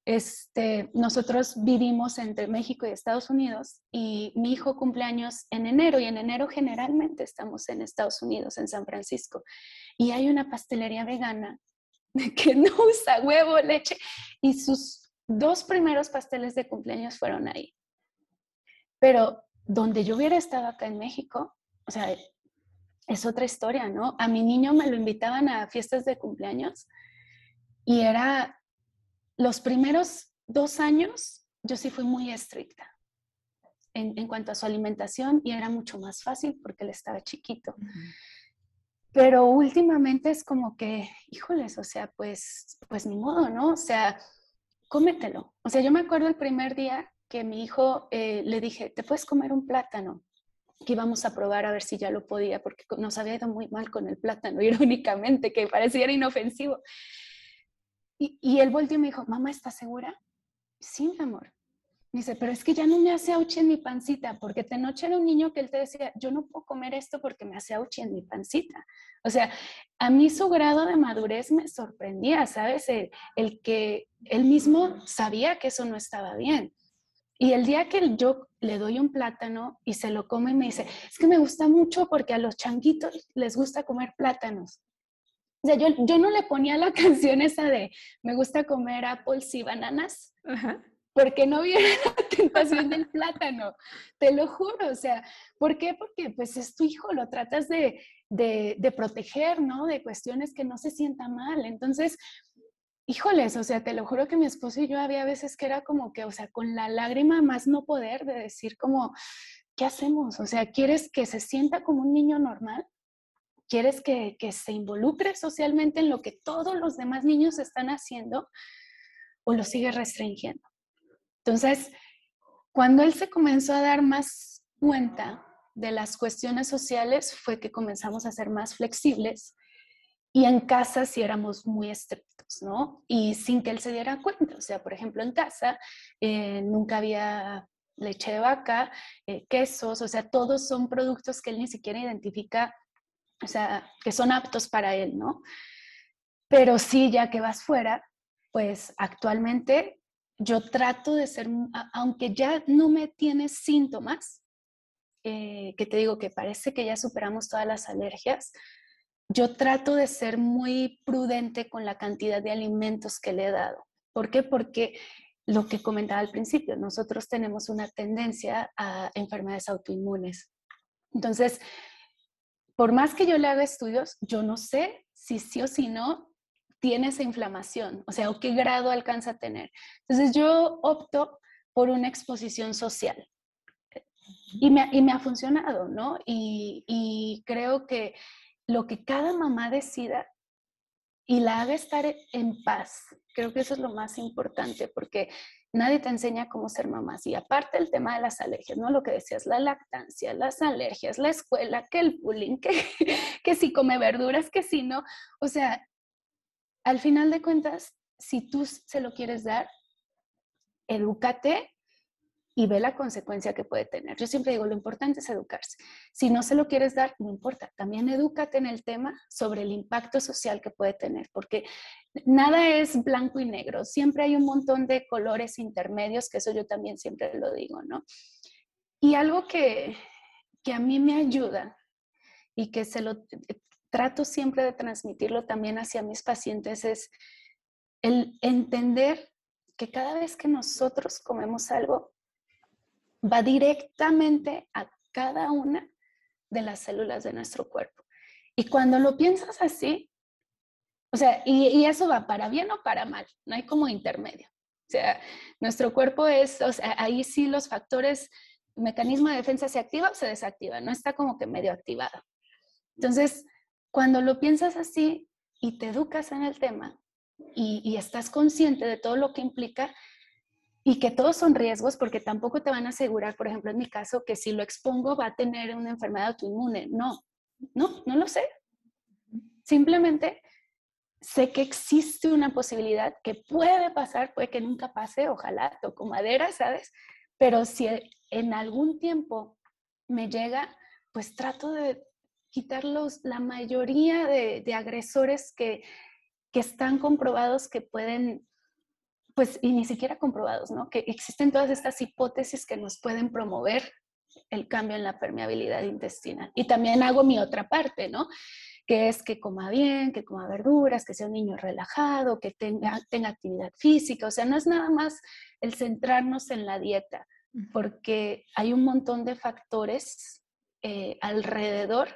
Este, nosotros vivimos entre México y Estados Unidos y mi hijo cumpleaños en enero y en enero generalmente estamos en Estados Unidos, en San Francisco. Y hay una pastelería vegana *laughs* que no usa huevo, leche y sus dos primeros pasteles de cumpleaños fueron ahí. Pero donde yo hubiera estado acá en México, o sea, es otra historia, ¿no? A mi niño me lo invitaban a fiestas de cumpleaños y era los primeros dos años, yo sí fui muy estricta en, cuanto a su alimentación y era mucho más fácil porque él estaba chiquito. Pero últimamente es como que, híjoles, o sea, pues, pues ni modo, ¿no? O sea, cómetelo. O sea, yo me acuerdo el primer día que mi hijo eh, le dije, ¿te puedes comer un plátano? Que íbamos a probar a ver si ya lo podía, porque nos había ido muy mal con el plátano, *laughs* irónicamente, que pareciera inofensivo. Y, y él volteó y me dijo, mamá, ¿estás segura? Sí, mi amor. Me dice, pero es que ya no me hace auchi en mi pancita, porque te noche era un niño que él te decía, yo no puedo comer esto porque me hace auchi en mi pancita. O sea, a mí su grado de madurez me sorprendía, ¿sabes? El, el que él mismo sabía que eso no estaba bien. Y el día que yo le doy un plátano y se lo come y me dice, es que me gusta mucho porque a los changuitos les gusta comer plátanos. O sea, yo, yo no le ponía la *laughs* canción esa de, me gusta comer apples y bananas. porque no viene la *laughs* tentación del plátano, te lo juro, o sea, ¿por qué? Porque pues es tu hijo, lo tratas de, de, de proteger, ¿no? De cuestiones que no se sienta mal. Entonces, híjoles, o sea, te lo juro que mi esposo y yo había veces que era como que, o sea, con la lágrima más no poder de decir como, ¿qué hacemos? O sea, ¿quieres que se sienta como un niño normal? ¿Quieres que, que se involucre socialmente en lo que todos los demás niños están haciendo? ¿O lo sigue restringiendo? Entonces, cuando él se comenzó a dar más cuenta de las cuestiones sociales, fue que comenzamos a ser más flexibles y en casa sí éramos muy estrictos, ¿no? Y sin que él se diera cuenta. O sea, por ejemplo, en casa eh, nunca había leche de vaca, eh, quesos, o sea, todos son productos que él ni siquiera identifica, o sea, que son aptos para él, ¿no? Pero sí, ya que vas fuera, pues actualmente yo trato de ser, aunque ya no me tienes síntomas, eh, que te digo que parece que ya superamos todas las alergias, yo trato de ser muy prudente con la cantidad de alimentos que le he dado. ¿Por qué? Porque lo que comentaba al principio, nosotros tenemos una tendencia a enfermedades autoinmunes. Entonces, por más que yo le haga estudios, yo no sé si sí o si no tiene esa inflamación, o sea, o qué grado alcanza a tener. Entonces yo opto por una exposición social. Y me, ha funcionado, ¿no? Y, creo que lo que cada mamá decida y la haga estar en paz, creo que eso es lo más importante, porque nadie te enseña cómo ser mamá. Y aparte el tema de las alergias, ¿no? Lo que decías, la lactancia, las alergias, la escuela, que el bullying, *laughs* que, que si come verduras, que si no. O sea, al final de cuentas, si tú se lo quieres dar, edúcate y ve la consecuencia que puede tener. Yo siempre digo, lo importante es educarse. Si no se lo quieres dar, no importa, también edúcate en el tema sobre el impacto social que puede tener, porque nada es blanco y negro, siempre hay un montón de colores intermedios, que eso yo también siempre lo digo, ¿no? Y algo que, que a mí me ayuda y que se lo trato siempre de transmitirlo también hacia mis pacientes es el entender que cada vez que nosotros comemos algo, va directamente a cada una de las células de nuestro cuerpo. Y cuando lo piensas así, o sea, y, eso va para bien o para mal, no hay como intermedio. O sea, nuestro cuerpo es, o sea, ahí sí los factores, mecanismo de defensa se activa o se desactiva, no está como que medio activado. Entonces, cuando lo piensas así y te educas en el tema y, estás consciente de todo lo que implica y que todos son riesgos porque tampoco te van a asegurar, por ejemplo, en mi caso, que si lo expongo va a tener una enfermedad autoinmune. No, no, no lo sé. Simplemente sé que existe una posibilidad que puede pasar, puede que nunca pase, ojalá toco madera, ¿sabes? Pero si en algún tiempo me llega, pues trato de quitar la mayoría de, agresores que, que, están comprobados que pueden, pues, y ni siquiera comprobados, ¿no? Que existen todas estas hipótesis que nos pueden promover el cambio en la permeabilidad intestinal. Y también hago mi otra parte, ¿no? Que es que coma bien, que coma verduras, que sea un niño relajado, que tenga, tenga actividad física. O sea, no es nada más el centrarnos en la dieta, porque hay un montón de factores eh, alrededor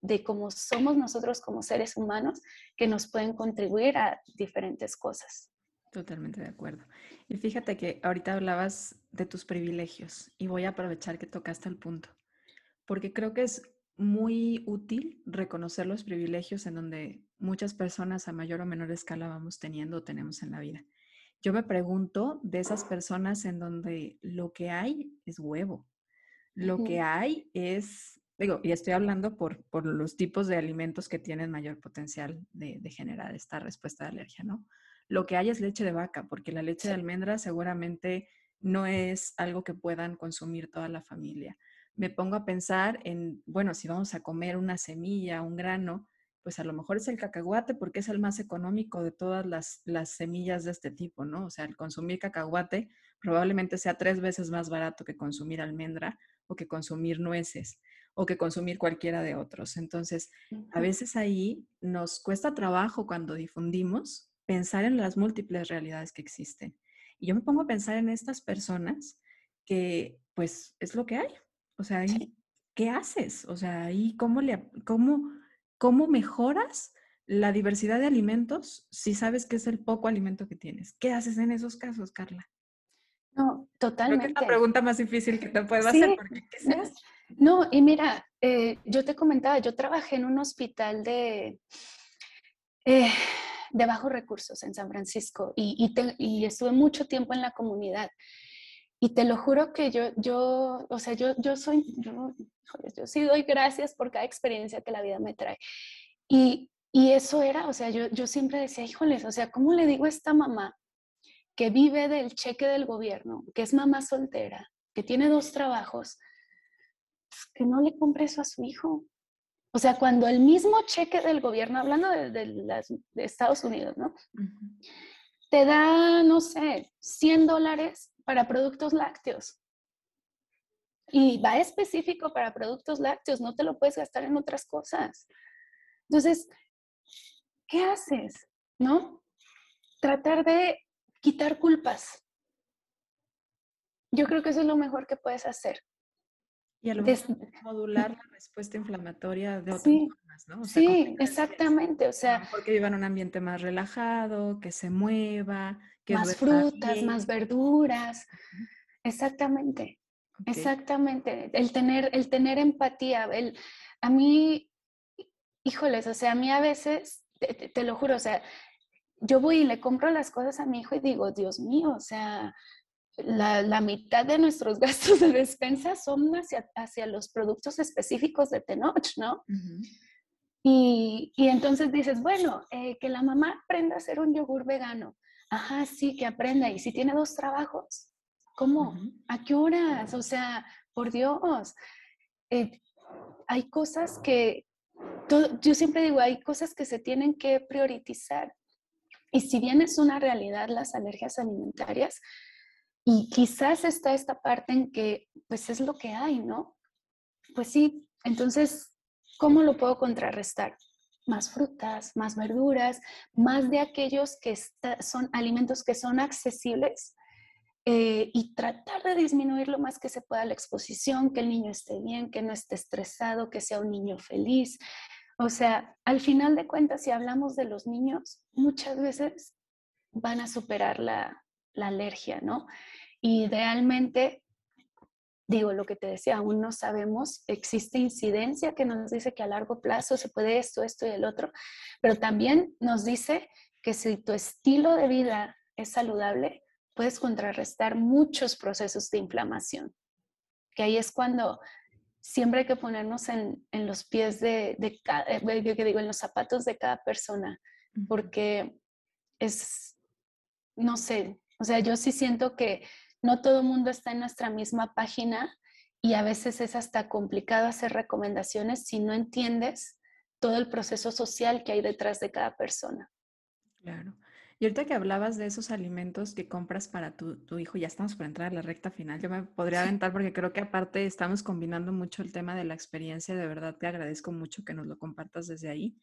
de cómo somos nosotros como seres humanos que nos pueden contribuir a diferentes cosas. Totalmente de acuerdo. Y fíjate que ahorita hablabas de tus privilegios y voy a aprovechar que tocaste el punto, porque creo que es muy útil reconocer los privilegios en donde muchas personas a mayor o menor escala vamos teniendo o tenemos en la vida. Yo me pregunto de esas personas en donde lo que hay es huevo, lo que hay es digo, y estoy hablando por, por, los tipos de alimentos que tienen mayor potencial de, de, generar esta respuesta de alergia, ¿no? Lo que hay es leche de vaca, porque la leche de almendra seguramente no es algo que puedan consumir toda la familia. Me pongo a pensar en, bueno, si vamos a comer una semilla, un grano, pues a lo mejor es el cacahuate porque es el más económico de todas las, las semillas de este tipo, ¿no? O sea, el consumir cacahuate probablemente sea tres veces más barato que consumir almendra o que consumir nueces o que consumir cualquiera de otros. Entonces, a veces ahí nos cuesta trabajo cuando difundimos pensar en las múltiples realidades que existen. Y yo me pongo a pensar en estas personas que pues es lo que hay. O sea, ¿qué haces? O sea, ¿y cómo, le, cómo, cómo mejoras la diversidad de alimentos si sabes que es el poco alimento que tienes? ¿Qué haces en esos casos, Carla? No, totalmente. Creo que es la pregunta más difícil que te puedo hacer, porque ¿qué seas? No, y mira, eh, yo te comentaba, yo trabajé en un hospital de, eh, de bajos recursos en San Francisco y, estuve mucho tiempo en la comunidad. Y te lo juro que yo, yo o sea, yo, yo soy, yo, yo sí doy gracias por cada experiencia que la vida me trae. Y, y eso era, o sea, yo, yo siempre decía, híjoles, o sea, ¿cómo le digo a esta mamá que vive del cheque del gobierno, que es mamá soltera, que tiene dos trabajos, pues, que no le compre eso a su hijo? O sea, cuando el mismo cheque del gobierno, hablando de, las, de Estados Unidos, ¿no? Te da, no sé, 100 dólares para productos lácteos. Y va específico para productos lácteos, no te lo puedes gastar en otras cosas. Entonces, ¿qué haces? ¿No? Tratar de quitar culpas. Yo creo que eso es lo mejor que puedes hacer. Y a lo mejor modular la respuesta inflamatoria de otras formas, ¿no? sí, exactamente. O sea, porque viva en un ambiente más relajado, que se mueva, que más frutas, más verduras. Exactamente. Exactamente. El tener, el tener empatía. El, a mí, híjoles, o sea, a mí a veces, te lo juro, o sea, yo voy y le compro las cosas a mi hijo y digo, Dios mío, o sea, la, mitad de nuestros *laughs* gastos de despensa son hacia, hacia los productos específicos de Tenoch, ¿no? y, y, entonces dices, bueno, eh, que la mamá aprenda a hacer un yogur vegano. Ajá, sí, que aprenda. Y si tiene dos trabajos, ¿cómo? ¿A qué horas? O sea, por Dios. Eh, hay cosas que, yo siempre digo, hay cosas que se tienen que priorizar. Y si bien es una realidad las alergias alimentarias, y quizás está esta parte en que, pues es lo que hay, ¿no? Pues sí, entonces, ¿cómo lo puedo contrarrestar? Más frutas, más verduras, más de aquellos que son alimentos que son accesibles eh, y tratar de disminuir lo más que se pueda la exposición, que el niño esté bien, que no esté estresado, que sea un niño feliz. O sea, al final de cuentas, si hablamos de los niños, muchas veces van a superar la, la alergia, ¿no? Y idealmente, digo lo que te decía, aún no sabemos, existe incidencia que nos dice que a largo plazo se puede esto, esto y el otro, pero también nos dice que si tu estilo de vida es saludable, puedes contrarrestar muchos procesos de inflamación, que ahí es cuando siempre hay que ponernos en, en los pies de, de cada, eh, yo que digo, en los zapatos de cada persona, porque es, no sé, o sea, yo sí siento que no todo el mundo está en nuestra misma página y a veces es hasta complicado hacer recomendaciones si no entiendes todo el proceso social que hay detrás de cada persona. Claro. Y ahorita que hablabas de esos alimentos que compras para tu, hijo, ya estamos por entrar a la recta final. Yo me podría aventar porque creo que aparte estamos combinando mucho el tema de la experiencia. De verdad te agradezco mucho que nos lo compartas desde ahí,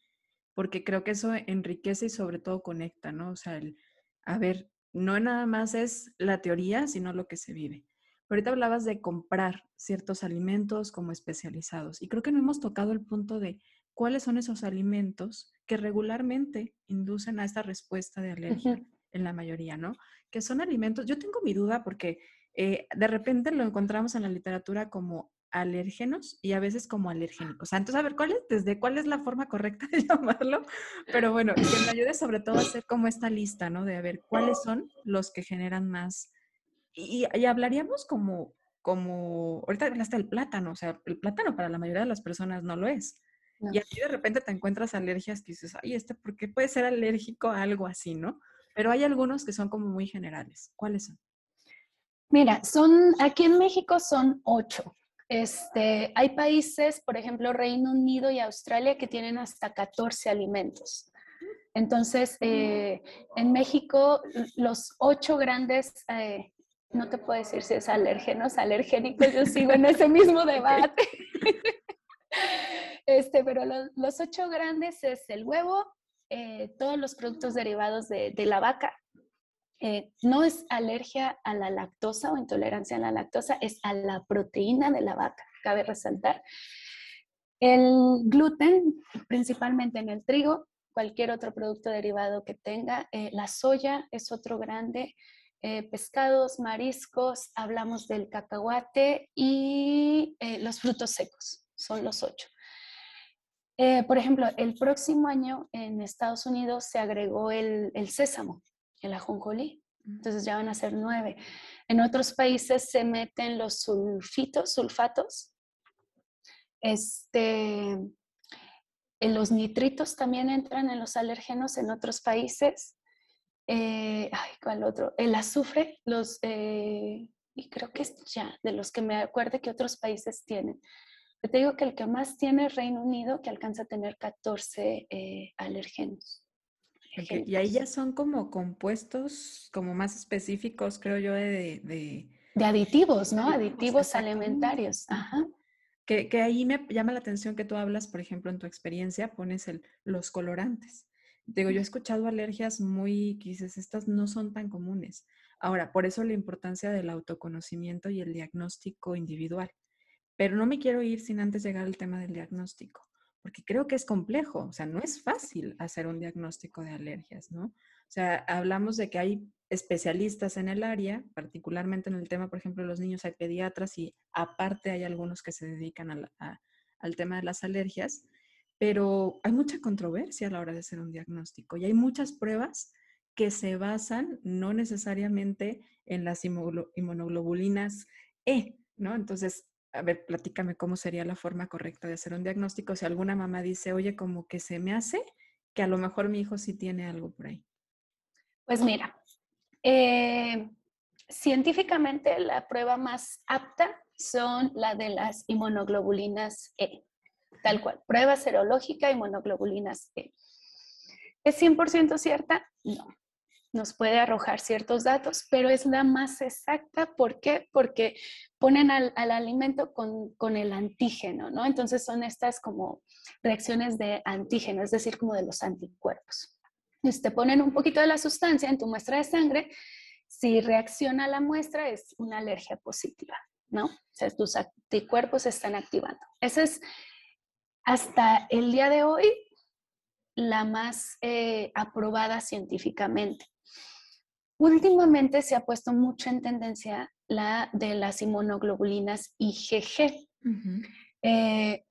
porque creo que eso enriquece y sobre todo conecta, ¿no? O sea, el, a ver, no nada más es la teoría, sino lo que se vive. Ahorita hablabas de comprar ciertos alimentos como especializados y creo que no hemos tocado el punto de cuáles son esos alimentos que regularmente inducen a esta respuesta de alergia en la mayoría, ¿no? Que son alimentos, yo tengo mi duda porque eh, de repente lo encontramos en la literatura como alérgenos y a veces como alergénicos. entonces, a ver, ¿cuál es, desde cuál es la forma correcta de *laughs* llamarlo? Pero bueno, que me ayude sobre todo a hacer como esta lista, ¿no? De a ver cuáles son los que generan más. Y, hablaríamos como, como, ahorita hablaste del plátano, o sea, el plátano para la mayoría de las personas no lo es. Y aquí de repente te encuentras alergias que dices, ay, este, ¿por qué puede ser alérgico a algo así, no? Pero hay algunos que son como muy generales. ¿Cuáles son? Mira, son, aquí en México son ocho. Este, hay países, por ejemplo, Reino Unido y Australia, que tienen hasta 14 alimentos. Entonces, eh, en México, los ocho grandes, eh, no te puedo decir si es alérgenos, alergénicos, yo sigo en ese mismo *laughs* debate. este, pero los, ocho grandes es el huevo, eh, todos los productos derivados de, de la vaca, eh, no es alergia a la lactosa o intolerancia a la lactosa, es a la proteína de la vaca, cabe resaltar. El gluten, principalmente en el trigo, cualquier otro producto derivado que tenga, eh, la soya es otro grande, eh, pescados, mariscos, hablamos del cacahuate y los frutos secos, son los ocho. por ejemplo, el próximo año en Estados Unidos se agregó el, el sésamo, el ajonjolí. Entonces ya van a ser nueve. En otros países se meten los sulfitos, sulfatos. Este, en los nitritos también entran en los alérgenos en otros países. Eh, ay, ¿cuál otro? El azufre, los, eh, y creo que es ya de los que me acuerdo que otros países tienen. te digo que el que más tiene es Reino Unido, que alcanza a tener 14 eh, alérgenos. Y ahí ya son como compuestos como más específicos, creo yo, de... De, aditivos, ¿no? Aditivos alimentarios. Ajá. Que, que, ahí me llama la atención que tú hablas, por ejemplo, en tu experiencia, pones el, los colorantes. Digo, yo he escuchado alergias muy, que dices, estas no son tan comunes. Ahora, por eso la importancia del autoconocimiento y el diagnóstico individual. Pero no me quiero ir sin antes llegar al tema del diagnóstico porque creo que es complejo, o sea, no es fácil hacer un diagnóstico de alergias, ¿no? O sea, hablamos de que hay especialistas en el área, particularmente en el tema, por ejemplo, de los niños, hay pediatras y aparte hay algunos que se dedican al tema de las alergias, pero hay mucha controversia a la hora de hacer un diagnóstico y hay muchas pruebas que se basan no necesariamente en las inmunoglobulinas E, ¿no? Entonces, a ver, platícame cómo sería la forma correcta de hacer un diagnóstico. Si alguna mamá dice, oye, como que se me hace que a lo mejor mi hijo sí tiene algo por ahí. Pues mira, eh, científicamente la prueba más apta son la de las inmunoglobulinas E, tal cual, prueba serológica inmunoglobulinas E. ¿Es 100% cierta? No nos puede arrojar ciertos datos, pero es la más exacta. ¿Por qué? Porque ponen al, alimento con, el antígeno, ¿no? Entonces son estas como reacciones de antígeno, es decir, como de los anticuerpos. Entonces te ponen un poquito de la sustancia en tu muestra de sangre, si reacciona la muestra es una alergia positiva, ¿no? O sea, tus anticuerpos se están activando. Esa es hasta el día de hoy la más eh, aprobada científicamente. Últimamente se ha puesto mucho en tendencia la de las inmunoglobulinas IgG. Eh,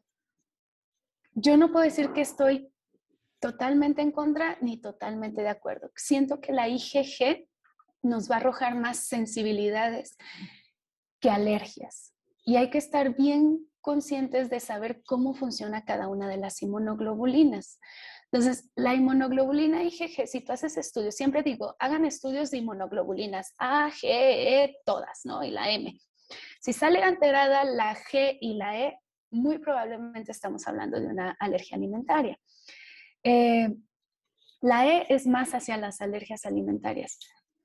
yo no puedo decir que estoy totalmente en contra ni totalmente de acuerdo. Siento que la IgG nos va a arrojar más sensibilidades que alergias. Y hay que estar bien conscientes de saber cómo funciona cada una de las inmunoglobulinas. Entonces, la inmunoglobulina IgG, si tú haces estudios, siempre digo, hagan estudios de inmunoglobulinas A, G, E, todas, ¿no? Y la M. Si sale alterada la G y la E, muy probablemente estamos hablando de una alergia alimentaria. Eh, la E es más hacia las alergias alimentarias.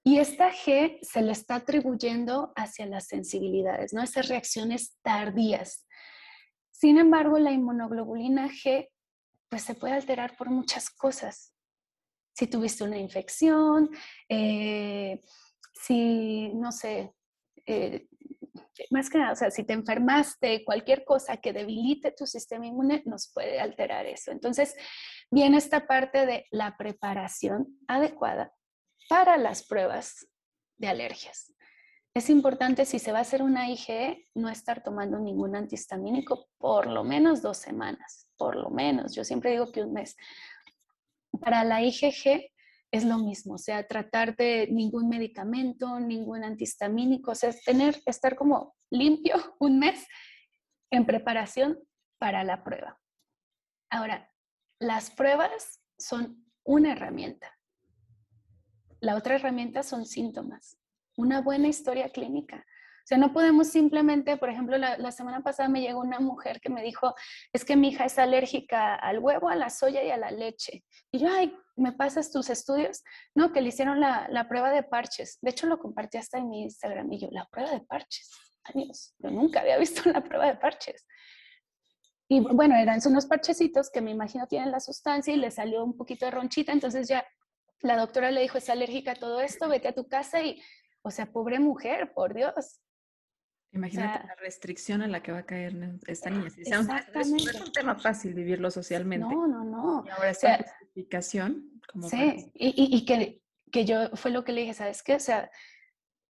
Y esta G se le está atribuyendo hacia las sensibilidades, ¿no? Esas reacciones tardías. Sin embargo, la inmunoglobulina G pues se puede alterar por muchas cosas. Si tuviste una infección, eh, si, no sé, eh, más que nada, o sea, si te enfermaste, cualquier cosa que debilite tu sistema inmune nos puede alterar eso. Entonces, viene esta parte de la preparación adecuada para las pruebas de alergias. Es importante si se va a hacer una IgE no estar tomando ningún antihistamínico por lo menos dos semanas, por lo menos. Yo siempre digo que un mes. Para la IgG es lo mismo, o sea, tratar de ningún medicamento, ningún antihistamínico, o sea, tener, estar como limpio *laughs* un mes en preparación para la prueba. Ahora, las pruebas son una herramienta. La otra herramienta son síntomas una buena historia clínica. O sea, no podemos simplemente, por ejemplo, la, semana pasada me llegó una mujer que me dijo, es que mi hija es alérgica al huevo, a la soya y a la leche. Y yo, ay, ¿me pasas tus estudios? No, que le hicieron la, la prueba de parches. De hecho, lo compartí hasta en mi Instagram y yo, la prueba de parches. Adiós, yo nunca había visto una prueba de parches. Y bueno, eran unos parchecitos que me imagino tienen la sustancia y le salió un poquito de ronchita, entonces ya la doctora le dijo, es alérgica a todo esto, vete a tu casa y, o sea, pobre mujer, por Dios. Imagínate la restricción a la que va a caer esta niña. Si no es un tema fácil vivirlo socialmente. No, no, no. Y ahora esta justificación. Como sí, y, y, que, que yo fue lo que le dije, ¿sabes qué? O sea,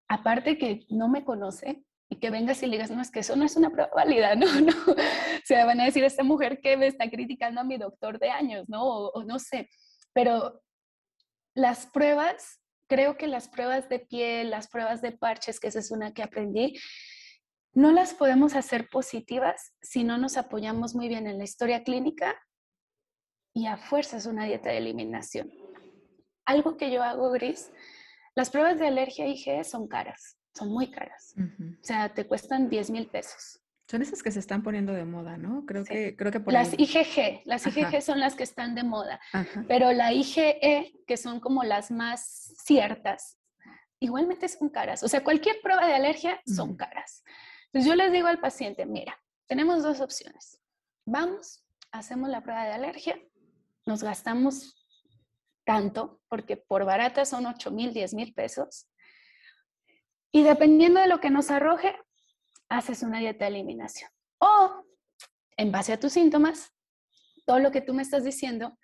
aparte que no me conoce, y que vengas y le digas, no, es que eso no es una prueba válida, *laughs* no, no. O sea, van a decir, esta mujer que me está criticando a mi doctor de años, ¿no? O, no sé. Pero las pruebas, creo que las pruebas de piel, las pruebas de parches, que esa es una que aprendí, no las podemos hacer positivas si no nos apoyamos muy bien en la historia clínica y a fuerzas una dieta de eliminación. Algo que yo hago, Gris, las pruebas de alergia IgE son caras son muy caras. O sea, te cuestan 10 mil pesos. Son esas que se están poniendo de moda, ¿no? Creo que, creo que Las IgG, las IgG son las que están de moda, pero la IgE, que son como las más ciertas, igualmente son caras. O sea, cualquier prueba de alergia son caras. Entonces yo les digo al paciente, mira, tenemos dos opciones. Vamos, hacemos la prueba de alergia, nos gastamos tanto, porque por barata son 8 mil, 10 mil pesos, y dependiendo de lo que nos arroje, haces una dieta de eliminación. O, en base a tus síntomas, todo lo que tú me estás diciendo,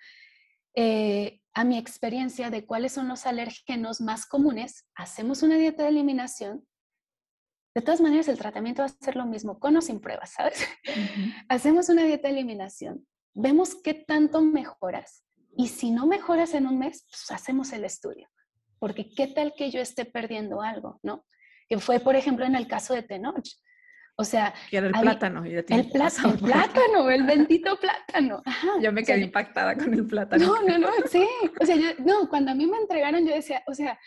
eh, a mi experiencia de cuáles son los alérgenos más comunes, hacemos una dieta de eliminación. De todas maneras, el tratamiento va a ser lo mismo, con o sin pruebas, ¿sabes? *laughs* hacemos una dieta de eliminación, vemos qué tanto mejoras. Y si no mejoras en un mes, pues hacemos el estudio. Porque qué tal que yo esté perdiendo algo, ¿no? que fue, por ejemplo, en el caso de Tenoch. O sea, que era el plátano. el, plátano, el plátano, el bendito plátano. yo me quedé impactada con el plátano. No, no, no, sí. O sea, yo, no, cuando a mí me entregaron, yo decía, o sea,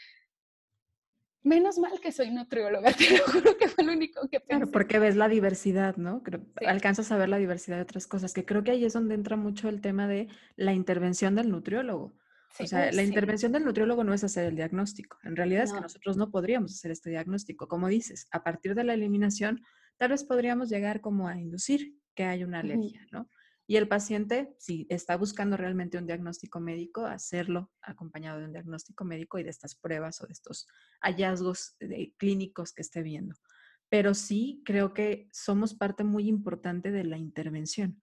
menos mal que soy nutrióloga, *laughs* te lo juro que fue lo único que pensé. Claro, porque ves la diversidad, ¿no? Alcanzas a ver la diversidad de otras cosas, que creo que ahí es donde entra mucho el tema de la intervención del nutriólogo o sea, la intervención del nutriólogo no es hacer el diagnóstico. En realidad es que nosotros no podríamos hacer este diagnóstico. Como dices, a partir de la eliminación, tal vez podríamos llegar como a inducir que hay una alergia, ¿no? Y el paciente, si está buscando realmente un diagnóstico médico, hacerlo acompañado de un diagnóstico médico y de estas pruebas o de estos hallazgos clínicos que esté viendo. Pero sí creo que somos parte muy importante de la intervención,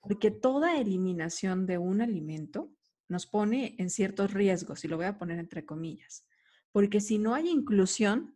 porque toda eliminación de un alimento nos pone en ciertos riesgos, y lo voy a poner entre comillas, porque si no hay inclusión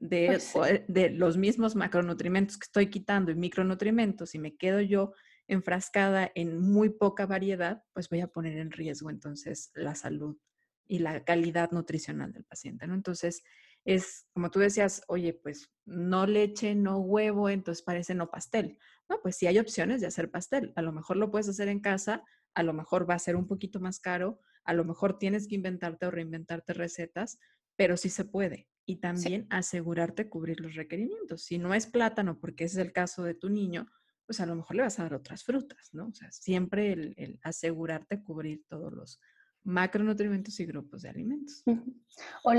de, pues de los mismos macronutrientes que estoy quitando y micronutrientes y me quedo yo enfrascada en muy poca variedad, pues voy a poner en riesgo entonces la salud y la calidad nutricional del paciente, ¿no? Entonces, es como tú decías, oye, pues no leche, no huevo, entonces parece no pastel. No, pues sí hay opciones de hacer pastel. A lo mejor lo puedes hacer en casa, a lo mejor va a ser un poquito más caro, a lo mejor tienes que inventarte o reinventarte recetas, pero sí se puede. Y también asegurarte cubrir los requerimientos. Si no es plátano, porque ese es el caso de tu niño, pues a lo mejor le vas a dar otras frutas, ¿no? O sea, siempre el, asegurarte cubrir todos los macronutrientes y grupos de alimentos. O,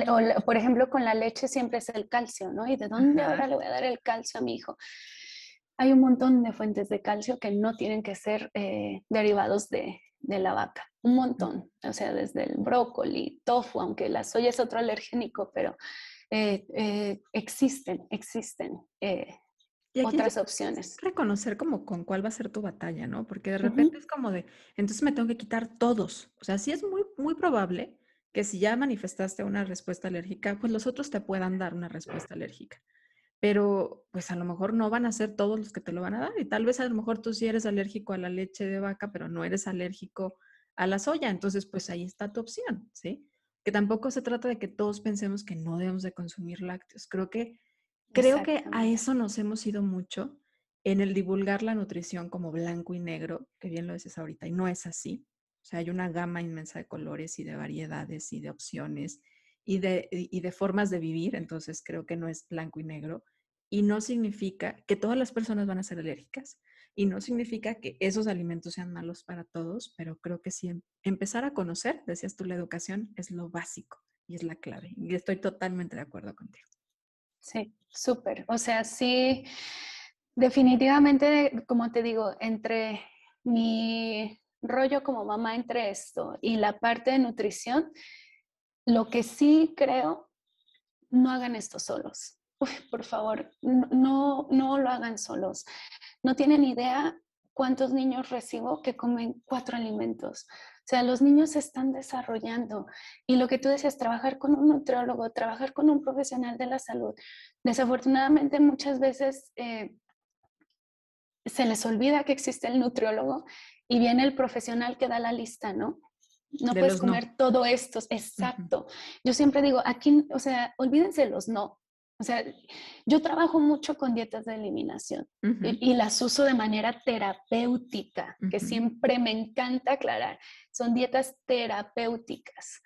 por ejemplo, con la leche siempre es el calcio, ¿no? ¿Y de dónde ahora le voy a dar el calcio a mi hijo? hay un montón de fuentes de calcio que no tienen que ser eh, derivados de, la vaca. Un montón. O sea, desde el brócoli, tofu, aunque la soya es otro *laughs* alergénico, pero eh, eh, existen, existen. otras opciones. Reconocer como con cuál va a ser tu batalla, ¿no? Porque de repente es como de, entonces me tengo que quitar todos. O sea, sí es muy, muy probable que si ya manifestaste una respuesta alérgica, pues los otros te puedan dar una respuesta alérgica pero pues a lo mejor no van a ser todos los que te lo van a dar y tal vez a lo mejor tú sí eres alérgico a la leche de vaca, pero no eres alérgico a la soya, entonces pues ahí está tu opción, ¿sí? Que tampoco se trata de que todos pensemos que no debemos de consumir lácteos. Creo que creo que a eso nos hemos ido mucho en el divulgar la nutrición como blanco y negro, que bien lo dices ahorita, y no es así. O sea, hay una gama inmensa de colores y de variedades y de opciones y de, y de formas de vivir, entonces creo que no es blanco y negro. Y no significa que todas las personas van a ser alérgicas y no significa que esos alimentos sean malos para todos, pero creo que sí em, empezar a conocer, decías tú, la educación es lo básico y es la clave. Y estoy totalmente de acuerdo contigo. Sí, súper. O sea, sí, definitivamente, como te digo, entre mi rollo como mamá entre esto y la parte de nutrición, lo que sí creo, no hagan esto solos. por favor, no, no lo hagan solos. No tienen idea cuántos niños recibo que comen cuatro alimentos. O sea, los niños se están desarrollando y lo que tú decías, trabajar con un nutriólogo, trabajar con un profesional de la salud. Desafortunadamente muchas veces eh, se les olvida que existe el nutriólogo y viene el profesional que da la lista, ¿no? No puedes comer todo esto, exacto. Yo siempre digo, aquí, o sea, olvídense los no. O sea, yo trabajo mucho con dietas de eliminación y, las uso de manera terapéutica, que siempre me encanta aclarar. Son dietas terapéuticas.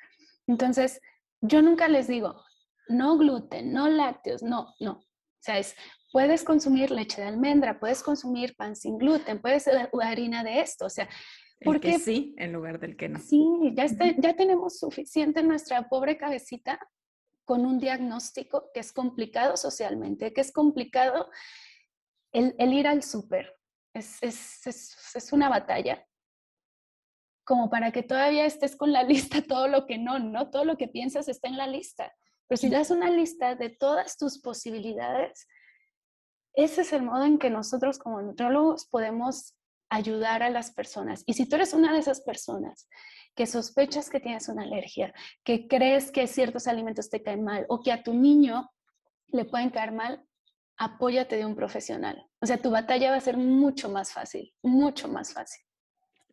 Entonces, yo nunca les digo, no gluten, no lácteos, no, no. O sea, es, puedes consumir leche de almendra, puedes consumir pan sin gluten, puedes harina de esto. O sea, porque sí en lugar del que no. Sí, ya, está, ya tenemos suficiente en nuestra pobre cabecita con un diagnóstico que es complicado socialmente, que es complicado el, ir al súper. Es, es, una batalla. Como para que todavía estés con la *laughs* lista todo lo que no, no todo lo que piensas está en la lista. Pero si das una lista de todas tus posibilidades, ese es el modo en que nosotros como nutrólogos podemos ayudar a las personas. Y si tú eres una de esas personas que sospechas que tienes una alergia, que crees que ciertos alimentos te caen mal o que a tu niño le pueden caer mal, apóyate de un profesional. O sea, tu batalla va a ser mucho más fácil, mucho más fácil.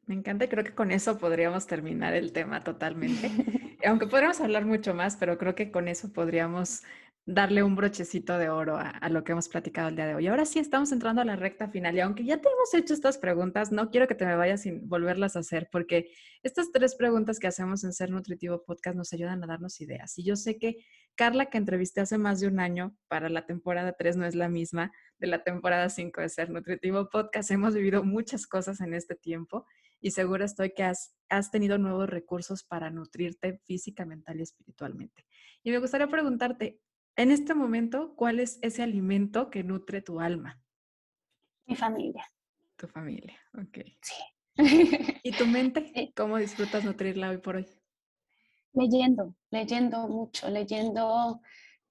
Me encanta, creo que con eso podríamos terminar el tema totalmente. *laughs* Aunque podríamos hablar mucho más, pero creo que con eso podríamos darle un brochecito de oro a, lo que hemos platicado el día de hoy. Ahora sí estamos entrando a la recta final y aunque ya te hemos hecho estas preguntas, no quiero que te me vayas sin volverlas a hacer porque estas tres preguntas que hacemos en Ser Nutritivo Podcast nos ayudan a darnos ideas. Y yo sé que Carla, que entrevisté hace más de un año para la temporada 3, no es la misma de la temporada 5 de Ser Nutritivo Podcast. Hemos vivido muchas cosas en este tiempo y seguro estoy que has, has tenido nuevos recursos para nutrirte física, mental y espiritualmente. Y me gustaría preguntarte, en este momento, ¿cuál es ese alimento que nutre tu alma? Mi familia. Tu familia, ok. Sí. ¿Y tu mente? *laughs* ¿Cómo disfrutas nutrirla hoy por hoy? Leyendo, leyendo mucho, leyendo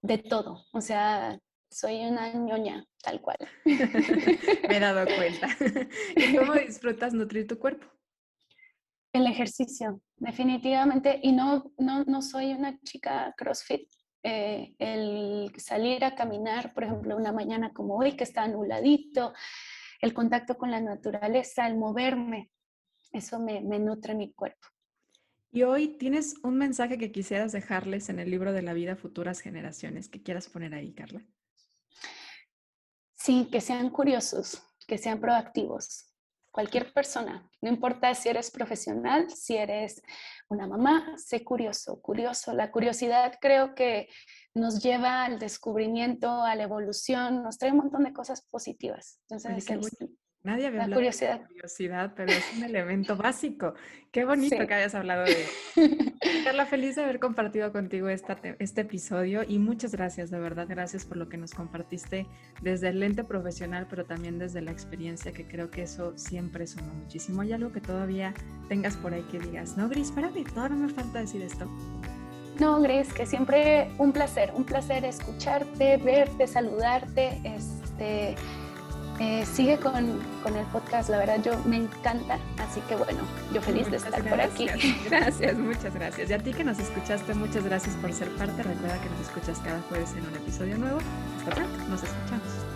de todo. O sea, soy una ñoña, tal cual. *laughs* Me he dado cuenta. *laughs* ¿Y cómo disfrutas nutrir tu cuerpo? El ejercicio, definitivamente. Y no, no, no soy una chica CrossFit, eh, el salir a caminar, por ejemplo, una mañana como hoy que está anuladito, el contacto con la naturaleza, el moverme, eso me, me nutre mi cuerpo. Y hoy tienes un mensaje que quisieras dejarles en el libro de la vida a futuras generaciones que quieras poner ahí, Carla. Sí, que sean curiosos, que sean proactivos, cualquier persona, no importa si eres profesional, si eres una mamá, sé curioso, curioso. La curiosidad creo que nos lleva al descubrimiento, a la evolución, nos trae un montón de cosas positivas. Entonces, Nadie había hablado curiosidad. de curiosidad, pero es un *laughs* elemento básico. Qué bonito que hayas hablado de *laughs* Carla, feliz de haber compartido contigo esta, este episodio y muchas gracias, de verdad, gracias por lo que nos compartiste desde el lente profesional, pero también desde la experiencia, que creo que eso siempre suma muchísimo. ¿Hay algo que todavía tengas por ahí que digas? No, Gris, espérame, todavía me falta decir esto. No, Gris, que siempre un placer, un placer escucharte, verte, saludarte, este eh, sigue con, el podcast, la verdad yo me encanta, así que bueno, yo feliz de estar por aquí. *laughs* Gracias, muchas gracias. Y a ti que nos escuchaste, muchas gracias por ser parte. Recuerda que nos escuchas cada jueves en un episodio nuevo. Hasta pronto, nos escuchamos.